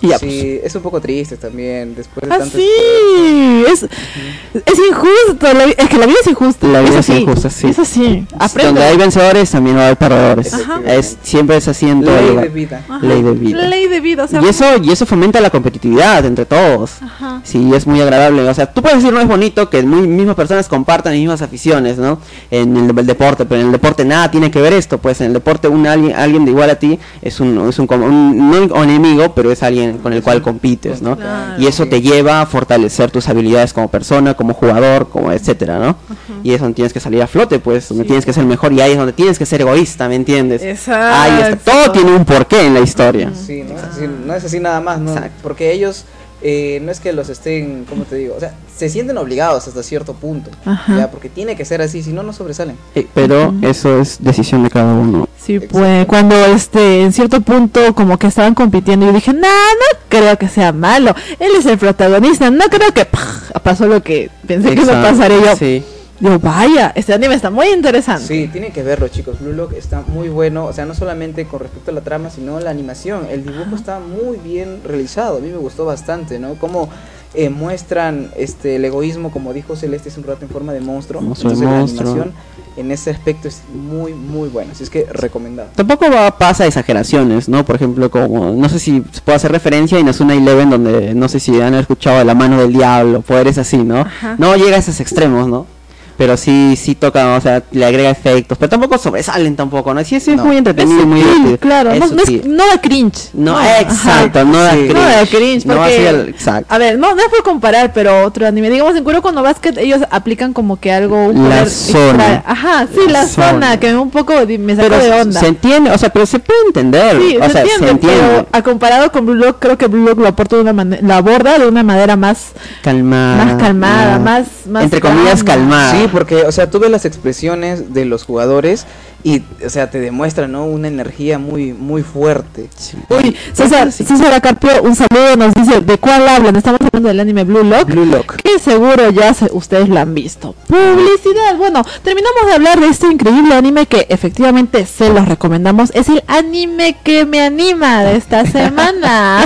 Ya, pues. sí, es un poco triste también, después de Ah, tanto sí, es, es injusto, la es que la vida es injusta. La vida es sí, injusta, sí. Eso sí, aprende. Donde hay vencedores también va a haber perdedores. Ajá. Es, siempre es así en Ley de vida. Ajá. Ley de vida. Ley de vida, o sea, Y eso, y eso fomenta la competitividad entre todos. Ajá. Sí, es muy agradable. O sea, tú puedes decir no es bonito que muy mismas personas compartan las mismas aficiones, ¿no? En el, el deporte, pero en el deporte nada tiene que ver esto. Pues en el deporte un alguien, alguien de igual a ti es un, es un enemigo, pero es alguien con el cual compites, ¿no? Claro. Y eso te lleva a fortalecer tus habilidades como persona, como jugador, como etcétera, ¿no? Y es donde tienes que salir a flote, pues, donde tienes que ser mejor y ahí es donde tienes que ser egoísta, ¿me entiendes? Exacto. Ahí está. Todo tiene un porqué en la historia. Sí, no es así, no es así nada más, ¿no? Exacto. Porque ellos eh, no es que los estén, ¿cómo te digo? O sea, se sienten obligados hasta cierto punto, Ajá. ya, porque tiene que ser así, si no, no sobresalen. Eh, Pero eso es decisión de cada uno. Sí, Exacto. pues cuando este en cierto punto como que estaban compitiendo yo dije, "No, no creo que sea malo. Él es el protagonista, no creo que ¡pah! pasó lo que pensé que no pasaría yo." Sí. Yo, vaya, este anime está muy interesante. Sí, tienen que verlo, chicos. Blue Lock está muy bueno, o sea, no solamente con respecto a la trama, sino la animación. El dibujo está muy bien realizado, a mí me gustó bastante, ¿no? Cómo eh, muestran este el egoísmo, como dijo Celeste hace un rato, en forma de monstruo. Monstruo de Entonces, monstruo. la animación en ese aspecto es muy, muy buena, así es que recomendado. Tampoco va, pasa exageraciones, ¿no? Por ejemplo, como, no sé si se puede hacer referencia a Inazuna Eleven, donde no sé si han escuchado de la mano del diablo, poderes así, ¿no? Ajá. No llega a esos extremos, ¿no? Pero sí, sí toca, o sea, le agrega efectos, pero tampoco sobresalen tampoco, ¿no? Sí, sí, es No. muy entretenido, y muy divertido. claro, no, no, es- no da cringe. No, exacto, no da Sí. cringe. No da cringe, No porque- así el- exacto. A ver, no, no es por comparar, pero otro anime. Digamos, en Kuroko no Basket ellos aplican como que algo... un La zona. extra- Ajá, sí, La la, zona, zona. que un poco me sacó Pero de onda. se entiende, o sea, pero se puede entender. Sí, o se sea, entiende, se entiende. pero a comparado con Blue Lock, creo que Blue Lock lo aporta de una manera, lo aborda de una manera más, Calmada. más calmada, ah, más, más Entre comillas, calma. calmada. Sí, porque, o sea, tú ves las expresiones de los jugadores y, o sea, te demuestra, ¿no? Una energía muy, muy fuerte. Sí. Uy, César. César Acarpio, un saludo, nos dice, ¿de cuál hablan? Estamos hablando del anime Blue Lock. Blue Lock. Que seguro ya se- ustedes lo han visto. Publicidad. Bueno, terminamos de hablar de este increíble anime que efectivamente se los recomendamos. Es el anime que me anima de esta *laughs* semana.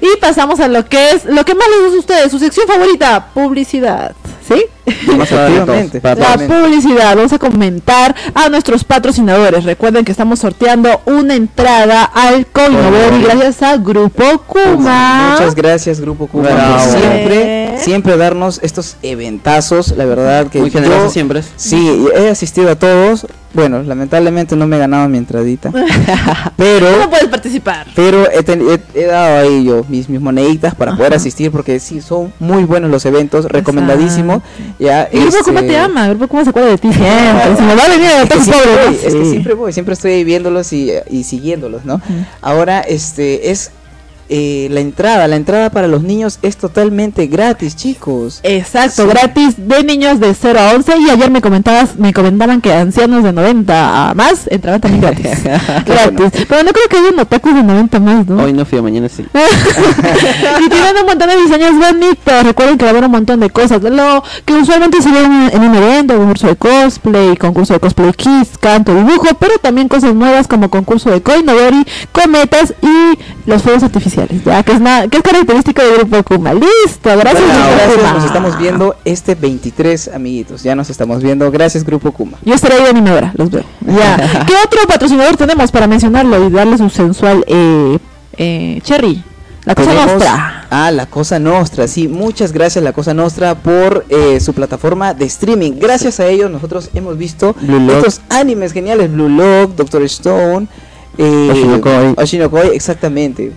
y pasamos a lo que es, lo que más les gusta a ustedes, su sección favorita, publicidad. ¿Sí? Efectivamente. La publicidad, vamos a comentar a nuestros patrocinadores. Recuerden que estamos sorteando una entrada al Coinobori gracias a Grupo Kuma. Muchas gracias, Grupo Kuma, Bravo. por siempre siempre darnos estos eventazos, la verdad que Muy generoso yo- siempre. Sí, he asistido a todos. Bueno, lamentablemente no me he ganado mi entradita, *laughs* pero No puedes participar. pero he, ten- he- he dado ahí yo mis, mis moneditas para poder asistir porque sí, son muy buenos los eventos, recomendadísimo. Ya, Y Grupo este, Kuma te ama, Grupo Kuma se acuerda de ti *laughs* siempre. Si me va a venir a es que, siempre voy, es que Sí. siempre voy, siempre estoy viéndolos y, y siguiéndolos, ¿no? Ahora, este, es eh, la entrada, la entrada para los niños es totalmente gratis, chicos. Exacto, Sí. gratis de niños de 0 a 11 y ayer me comentabas, me comentaban que ancianos de 90 a más entraban también gratis. *laughs* gratis. Pero no creo que haya otakus de 90 más, ¿no? Hoy no fui, mañana sí. *laughs* y tienen un montón de diseños bonitos. Recuerden que va a haber un montón de cosas. Lo que usualmente se ve en, en un evento, concurso de cosplay, concurso de cosplay kids, canto, dibujo, pero también cosas nuevas como concurso de Koinobori, cometas y los fuegos artificiales, ya que es nada, que es característico del grupo Kuma. Listo, gracias. Bueno, Grupo gracias, Kuma. nos estamos viendo este 23, amiguitos. Ya nos estamos viendo. Gracias, Grupo Kuma. Yo estaré ahí de animadora, los veo. Ya. *laughs* ¿Qué otro patrocinador tenemos para mencionarlo y darle su sensual eh, eh, Cherry? La cosa Tenemos- nostra. Ah, La Cosa Nostra, sí, muchas gracias La Cosa Nostra por eh, su plataforma de streaming. Gracias a ellos nosotros hemos visto estos animes geniales, Blue Lock, Doctor Stone, eh, Oshinokoi. Oshinokoi, exactamente.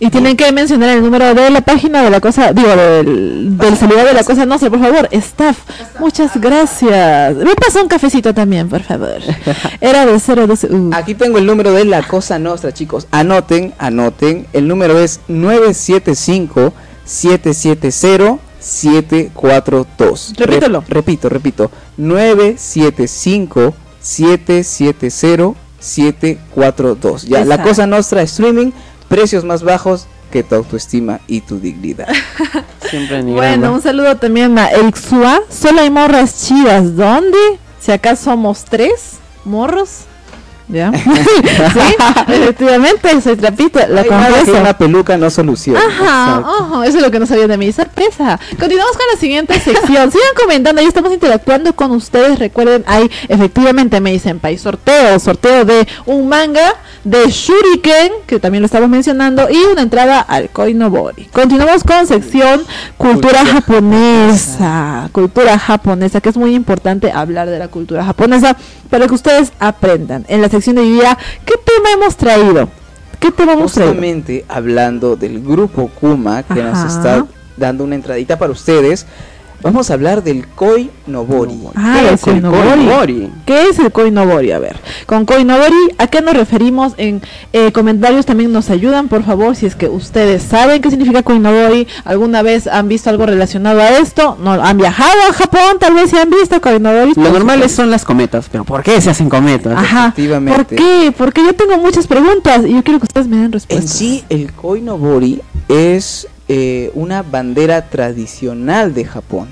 Y tienen que mencionar el número de la página de la cosa, digo, del, del celular de la cosa nostra, por favor. Staff, muchas gracias. Me pasó un cafecito también, por favor. *laughs* Era de 012. Uh. Aquí tengo el número de La Cosa Nostra, chicos. Anoten, anoten. El número es 975 770 742. Repítelo. Rep- repito, repito. 975 770 742. Ya, La Exacto. Cosa Nostra streaming, precios más bajos que tu autoestima y tu dignidad. *laughs* Siempre Bueno, un saludo también a Eric Sua. Solo hay morras chidas. ¿Dónde? Si acaso somos tres morros. ¿Ya? *laughs* sí, efectivamente, soy trapito. La confieso. una peluca no soluciona. Ajá, ojo, eso es lo que no sabía de mi sorpresa. Continuamos con la siguiente sección. *laughs* Sigan comentando, ya estamos interactuando con ustedes. Recuerden, hay efectivamente me dicen país sorteo, sorteo de un manga de Shuriken, que también lo estamos mencionando, y una entrada al Koinobori. Continuamos con sección cultura Cultura japonesa. Cultura japonesa, que es muy importante hablar de la cultura japonesa para que ustedes aprendan. En la sección de día, ¿qué tema hemos traído? ¿Qué tema hemos traído? Justamente hablando del grupo Kuma que nos Ajá. está dando una entradita para ustedes, vamos a hablar del Koi Nobori. Ah, ¿Qué el es el Koinobori. Koinobori? ¿Qué es el Koinobori? A ver, con Koinobori, ¿a qué nos referimos? En eh, comentarios también nos ayudan, por favor, si es que ustedes saben qué significa Koinobori, alguna vez han visto algo relacionado a esto, no han viajado a Japón, tal vez si han visto Koinobori. Lo por normal supuesto. son las cometas, pero ¿por qué se hacen cometas? Ajá. Efectivamente. ¿Por qué? Porque yo tengo muchas preguntas y yo quiero que ustedes me den En respuestas. sí, el Koi Nobori es eh, una bandera tradicional de Japón.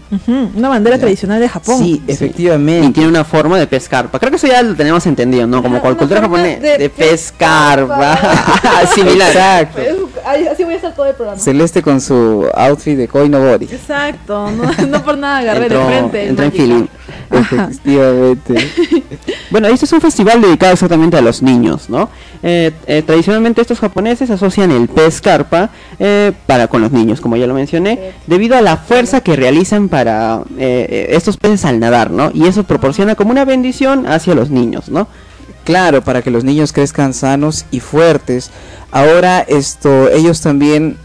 Una bandera Ya. tradicional de Japón. Sí, Y efectivamente. tiene una forma de pescar. Creo que eso ya lo tenemos entendido, ¿no? Como una cultura japonesa de de, pescar. *laughs* Similar. Exacto. así voy a estar todo el programa. Celeste con su outfit de Koi Nobori. Exacto, no, *laughs* no por nada agarré Entró- de frente. entró en feeling. *laughs* Efectivamente. Bueno, este es un festival dedicado exactamente a los niños, ¿no? Eh, eh, tradicionalmente estos japoneses asocian el pez carpa eh, para con los niños, como ya lo mencioné, debido a la fuerza que realizan para eh, estos peces al nadar, ¿no? Y eso proporciona como una bendición hacia los niños, ¿no? Claro, para que los niños crezcan sanos y fuertes. Ahora esto, ellos también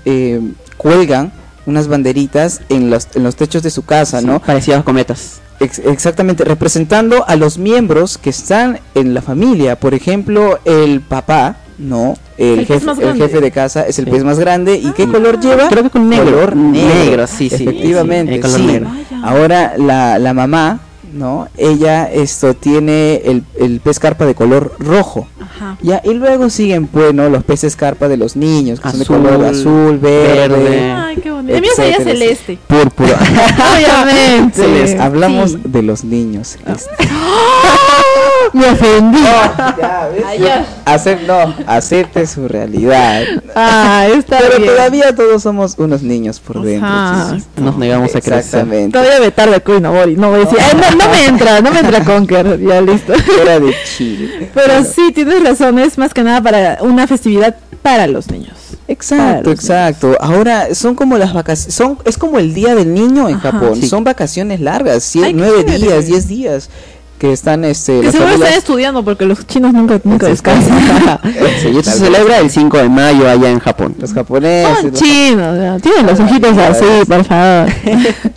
cuelgan unas banderitas en los, en los techos de su casa, Sí, ¿no? Parecido a cometas. Ex- exactamente, representando a los miembros que están en la familia. Por ejemplo, el papá, ¿no? El, jefe, el jefe de casa es el Sí. pez más grande. ¿Y qué color lleva? Creo que con negro. Color negro. Negro, sí, sí, Efectivamente, sí, el color sí. negro. Vaya. Ahora la, la mamá, ¿no? Ella esto tiene el, el pez carpa de color rojo. Ajá. Ya, y luego siguen, pues, ¿no? Los peces carpa de los niños, que son de color azul, verde. verde. Ay, qué bonito. El mío sería celeste. Púrpura. *laughs* Obviamente. Celeste, Hablamos Sí. de los niños. Celeste. *laughs* Me ofendí. Ya, ¿ves? Ay, Acep- no, acepte su realidad. Ah, está Pero bien. todavía todos somos unos niños por dentro. Ajá. Nos negamos a crecer. Exactamente. Todavía vetar de Kuy Nobori. No voy a decir, "Ay, no, no me entra, no me entra Conker. Ya listo. *laughs* Era de Chile. Pero sí, tienes razón, es más que nada para una festividad para los niños. Exacto, los exacto. Ahora son como las vacaciones, son es como el día del niño en Ajá. Japón. Sí. Son vacaciones largas, nueve días, diez días que están este. Que las seguro están estudiando porque los chinos nunca, nunca descansan. Sí, y esto se celebra el 5 de mayo allá en Japón. los japoneses. Son los- chinos, ya, tienen los ojitos así, por favor. *laughs*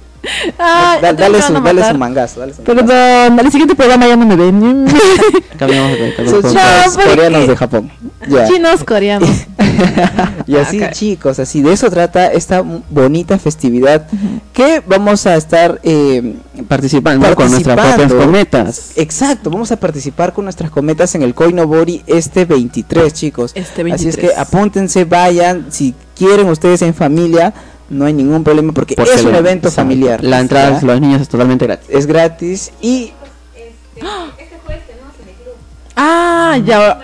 Ay, Da- dale su, dale su mangazo, dale su mangazo. Perdón, al siguiente programa ya no me ven. *laughs* Cambiamos de- cambiamos Son de- chicos No, ¿por coreanos de Japón. Ya. Chinos coreanos. *laughs* *laughs* Y así, chicos, así de eso trata esta bonita festividad que vamos a estar eh, Participando con nuestras propias cometas. Exacto, vamos a participar con nuestras cometas en el Koinobori este 23, chicos. Este Así es 23. que apúntense, vayan, si quieren ustedes en familia, no hay ningún problema porque, Porque es un evento familiar. La entrada de los niños es totalmente gratis. es gratis y Ah, ya.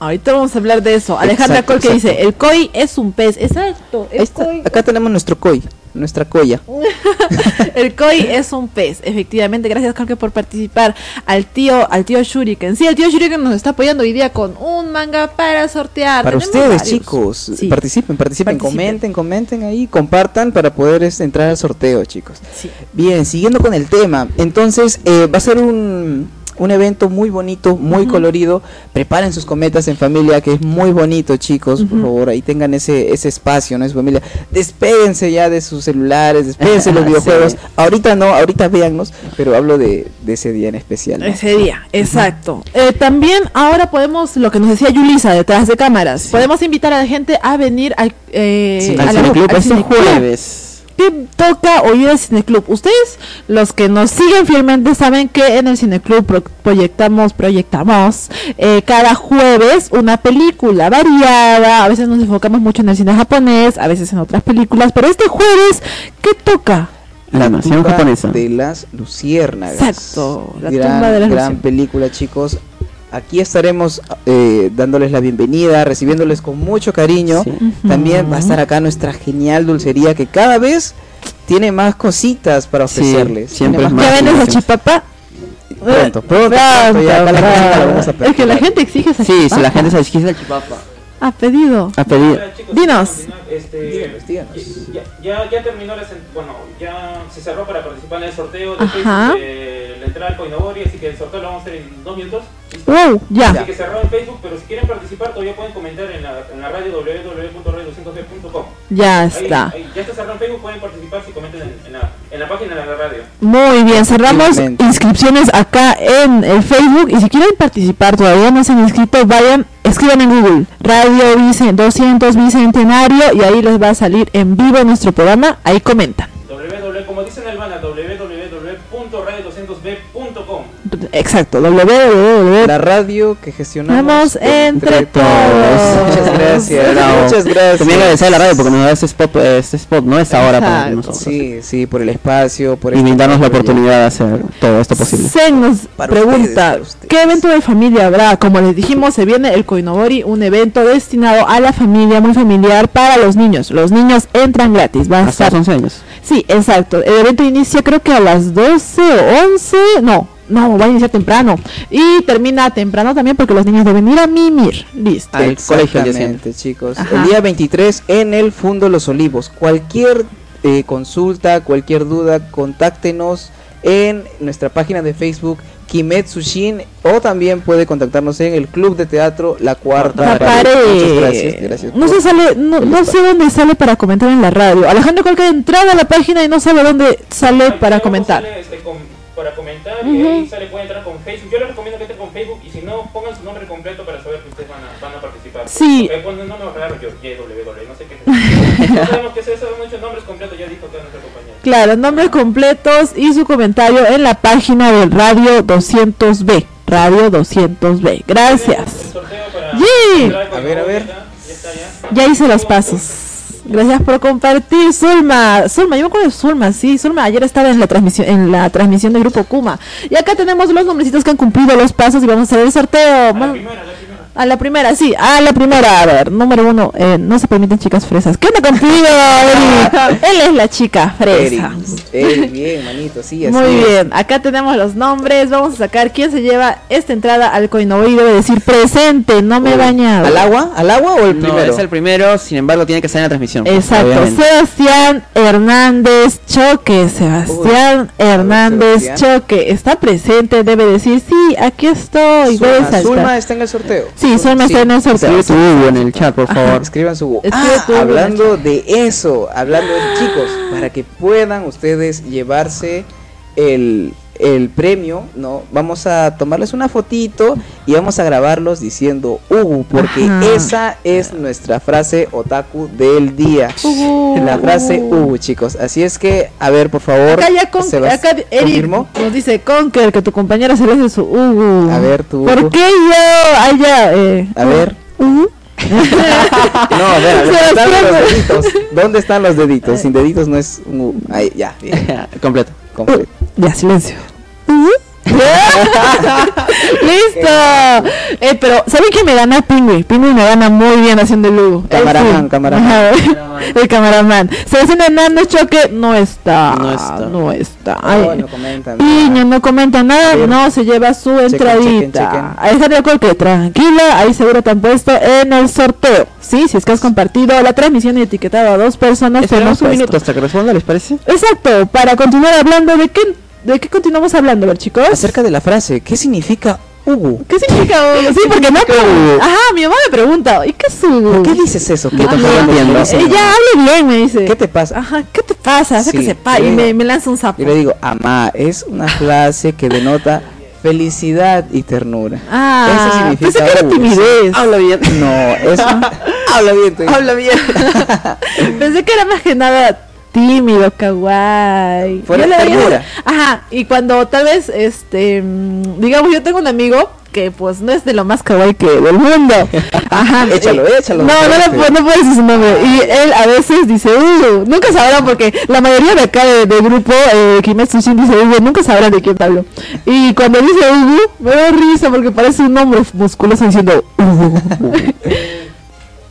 Ahorita vamos a hablar de eso. Alejandra Exacto, Col que exacto. dice, el koi es un pez. Exacto, el koi, acá tenemos nuestro koi, nuestra coya. *laughs* el koi es un pez. Efectivamente, gracias Jorge por participar. Al tío, al tío Shuriken. Sí, el tío Shuriken nos está apoyando hoy día con un manga para sortear. Para Tenemos ustedes, varios. chicos, Sí. participen, participen, Participen. comenten, comenten ahí, compartan para poder este, entrar al sorteo, chicos. Sí. Bien, siguiendo con el tema, entonces eh, va a ser un, un evento muy bonito, muy colorido. Preparen sus cometas en familia, que es muy bonito, chicos. Por favor, ahí tengan ese, ese espacio, ¿no? Es familia. Despéguense ya de sus celulares, despéguense de los *laughs* Sí. videojuegos. Ahorita no, ahorita véannos, pero hablo de, de ese día en especial. ¿no? Ese día, exacto. Eh, también ahora podemos, lo que nos decía Yulisa detrás de cámaras, podemos invitar a la gente a venir al, eh, Sí, a Al al este cineclub. jueves. ¿Qué toca oír el Cineclub? Ustedes, los que nos siguen fielmente, saben que en el Cineclub pro- proyectamos, proyectamos eh, cada jueves una película variada. A veces nos enfocamos mucho en el cine japonés, a veces en otras películas. Pero este jueves, ¿qué toca? La nación tumba japonesa. de las luciérnagas. Exacto, la gran, tumba de las gran luciérnagas. película, chicos. Aquí estaremos eh, dándoles la bienvenida, recibiéndoles con mucho cariño. Sí. También va a estar acá nuestra genial dulcería que cada vez tiene más cositas para Sí, ofrecerles. siempre Tiene es más ¿Ya más vendes la chipapa? Pronto, pronto, pronto, ya acá la cocina la vamos a Es que la gente exige esa Sí, si chipapa. la gente se exquisita el chipapa. Ha pedido. A. Hola, chicos, Dinos. este, Díganos, díganos. Ya, ya, ya terminó la bueno, ya se cerró para participar en el sorteo de Ajá. Facebook de la entrada al Coinobori, así que el sorteo lo vamos a hacer en dos minutos. Wow, ya. Así que cerró en Facebook, pero si quieren participar todavía pueden comentar en la, en la radio www.radio200b.com. Ya está. ahí, ya está cerrado en Facebook, pueden participar si comentan en, en la, en la página de la radio. Muy bien, cerramos inscripciones acá en el Facebook y si quieren participar, todavía no se han inscrito, vayan, escriban en Google Radio Vicen 200 Bicentenario y ahí les va a salir en vivo nuestro programa, ahí comentan. Exacto, www. La radio que gestionamos Vamos entre todos. Muchas gracias. *laughs* Bravo. Muchas gracias. También agradecer a la radio porque nos da este spot, este spot no es ahora para nosotros. Sí, sí, por el espacio, por Y este brindarnos la oportunidad de hacer todo esto posible. Sen nos Para pregunta, ustedes, ustedes. ¿qué evento de familia habrá? Como les dijimos, se viene el Koinobori, un evento destinado a la familia, muy familiar para los niños. Los niños entran gratis, va a Hasta estar los 11 años. Sí, exacto. El evento inicia creo que a las 12 o 11. No, no, va a iniciar temprano. Y termina temprano también porque los niños deben ir a mimir. Listo. Al colegio Exactamente, chicos. Ajá. El día 23 en el Fundo Los Olivos. Cualquier eh, consulta, cualquier duda, contáctenos en nuestra página de Facebook Kimetsu Shin o también puede contactarnos en el Club de Teatro La Cuarta La Pared. pared. Muchas gracias, gracias. No por- se sale, no, no sé dónde sale para comentar en la radio. Alejandro ha entrado a la página y no sabe dónde sale para comentar. sale, este, comentar y Ujú. ahí sale, puede entrar con Facebook. Yo les recomiendo que entren con Facebook y si no, pongan su nombre completo para saber que ustedes van a, van a participar. Sí. Ponen nombre raro yo, YWW, no sé qué es eso. No sabemos qué es eso, muchos nombres completos, ya dijo acá nuestra compañera. Claro, nombres completos y su comentario en la página del Radio 200B. Radio 200B. Gracias. El sorteo para A ver, a ver. Coinobori, Ya está, ya está, ya. Ya hice los pasos. Gracias por compartir, Zulma. Zulma, yo me acuerdo de Zulma, sí. Zulma ayer estaba en la transmisión, en la transmisión del grupo Kuma. Y acá tenemos los nombrecitos que han cumplido los pasos y vamos a hacer el sorteo. La primera, la primera. A la primera, sí, a la primera. A ver, número uno, eh, no se permiten chicas fresas. ¿Qué onda contigo, Eri? Él es la chica fresa. Eri, bien, manito, sí, así Muy es. bien, acá tenemos los nombres. Vamos a sacar quién se lleva esta entrada al Coinoboy. Debe decir presente, no me he bañado. ¿Al agua? ¿Al agua o el No, primero? es el primero, sin embargo tiene que estar en la transmisión. Exacto, obviamente. Sebastián Hernández Choque, Sebastián Hernández Sebastián. Choque, está presente, debe decir, sí, aquí estoy, Zulma. Zulma está en el sorteo. Sí, Zulma está en el sorteo. En el chat, por favor. Escriban su Ah, hablando de eso, hablando de chicos, para que puedan ustedes llevarse el, el premio, ¿no? Vamos a tomarles una fotito y vamos a grabarlos diciendo Ugu, porque Ajá. esa es nuestra frase otaku del día. Ugu, La frase Ugu. Ugu, chicos. Así es que, a ver, por favor. Acá ya con, acá nos dice Conker que tu compañera se le hace su Ugu. A ver, tu ¿Por qué yo haya eh, A ver. Ugu? *laughs* No, a ver, a ver, Se están los deditos. ¿Dónde están los deditos? Sin deditos no es un. Ahí, ya, bien, *laughs* Completo. completo. Ya, silencio. *laughs* ¡Listo! Eh, pero, ¿saben quién me gana? Pingüi. Pingüi me gana muy bien haciendo el Lugo. Camaraman, sí. camaraman. El camaraman. Sebastián Hernández Choque no está. No está. No está. No, Ay. no comentan. Piña no comenta nada, no se lleva su chequen, entradita. chequen. Alejandro Colque, tranquila, ahí seguro te han puesto en el sorteo. Sí, si es que has compartido la transmisión y etiquetado a dos personas, te hemos Esperamos un puesto. minuto hasta que responda, ¿les parece? Exacto, para continuar hablando de qué, de qué continuamos hablando, a ver chicos. Acerca de la frase, ¿qué significa Ugu? ¿Qué significa Hugo? Sí, porque no. Ajá, mi mamá me pregunta, ¿y qué es Hugo? ¿Por qué dices eso? ¿Qué te pasa? entiendo. Ella habla bien, me dice. ¿Qué te pasa? Ajá, ¿qué te pasa? Hace Sí, que sepa. Y me, me lanza un sapo. Yo le digo, amá, es una frase que denota felicidad y ternura. Ah, Eso significa pensé que era Ugu. timidez. Habla bien. No, es *laughs* Habla bien. Habla bien. *laughs* Pensé que era más que nada tímido, kawaii. Fuera Yo veía-. Ajá, y cuando tal vez, este, mm, digamos, yo tengo un amigo que pues no es de lo más kawaii que del mundo. *laughs* Ajá. Échalo, échalo, No, no, le puedo- no puedo decir su nombre. Y él a veces dice, uh, nunca sabrán porque la mayoría de acá de- grupo, eh, Kimetsu Shin dice, Hugo, nunca sabrán de quién hablo. Y cuando dice Hugo, me da risa porque parece un hombre musculoso diciendo Hugo. *laughs*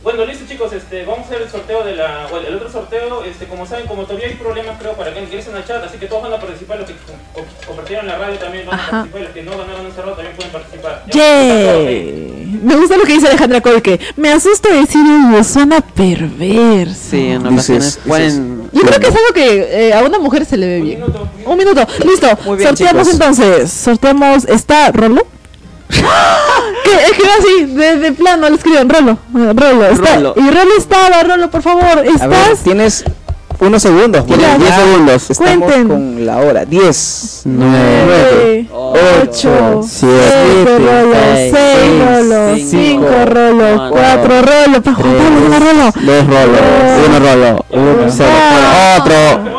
Bueno, listo chicos, este, vamos a hacer el sorteo de la, bueno, el otro sorteo, este, como saben, como todavía hay problemas creo para que ingresen al chat, así que todos van a participar, los que com- com- compartieron la radio también van Ajá. a participar, los que no ganaron un cerrado también pueden participar. Yay. Me gusta lo que dice Alejandra Colque. Me asusta decir Hugo, suena perverso. Sí, en ocasiones pueden... Yo creo que es algo que eh, a una mujer se le ve Un bien. minuto. Un minuto, listo. Muy bien, Sorteamos chicos. entonces. Sorteamos. ¿Está Rolo? Que va así, de, de plano le escriben Rolo. Rolo. Está, Rolo. Y Rolo estaba, Rolo, por favor. A ver, ¿Estás? tienes unos segundos. ya 10 segundos. Estamos Cuenten. con la hora. 10, Nueve, ocho, siete Rolo, seis, seis Rolo, cinco, cinco Rolo, cuatro, cuatro Rolo. Para Rolo. Dos rolos, uno rolo, uno cero, Ah. otro.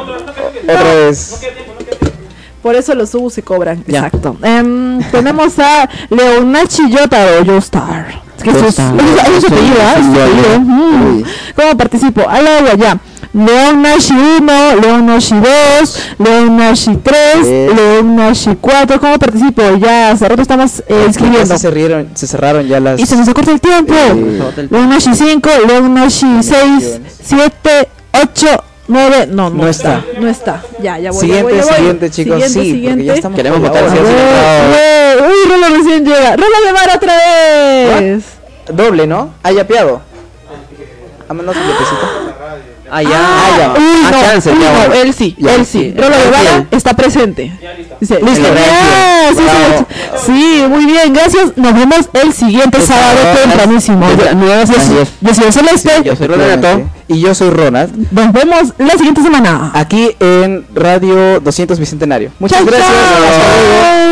Otra vez. queda tiempo, no queda tiempo. Por eso los subos se cobran. Ya. Exacto. Em, *laughs* tenemos a Leonachi Yotaro, Yostar. Es que eso es, *laughs* su apellido, apellido. Mm. ¿Cómo participo? Al agua, ya. Leonashi 1, Leonashi 2, Leonashi 3, Eh. Leonashi 4. ¿Cómo participo? Ya hace rato estamos eh, Ya inscribiendo. se cerraron, se cerraron ya las. Y se nos acorta el tiempo. Sí. Leonashi 5, Leonashi 6, 7, 8, 9. No, no, No está. No está. Ya, ya voy. ya Siguiente, voy, ya voy. siguiente, chicos. Siguiente, sí, porque siguiente. ya estamos Queremos votar Uy, Rolo recién llega. Rolo de mar otra vez. Doble, ¿no? Ah, ya piado. Ah, ya. Ah, ya. Uy, Ah, no, chance, uy, no, él sí, Ya, él sí. Rolo de Él Vara sí. está presente. Ya, listo. Dice, El listo. de Ya, sí, Bravo. sí, sí, muy bien, gracias. Nos vemos el siguiente sábado tempranísimo. Yo soy Celeste. Yo soy Renato. Y yo soy Ronald. Nos vemos la siguiente semana. Aquí en Radio 200 Bicentenario. Muchas gracias. chau. Hasta luego.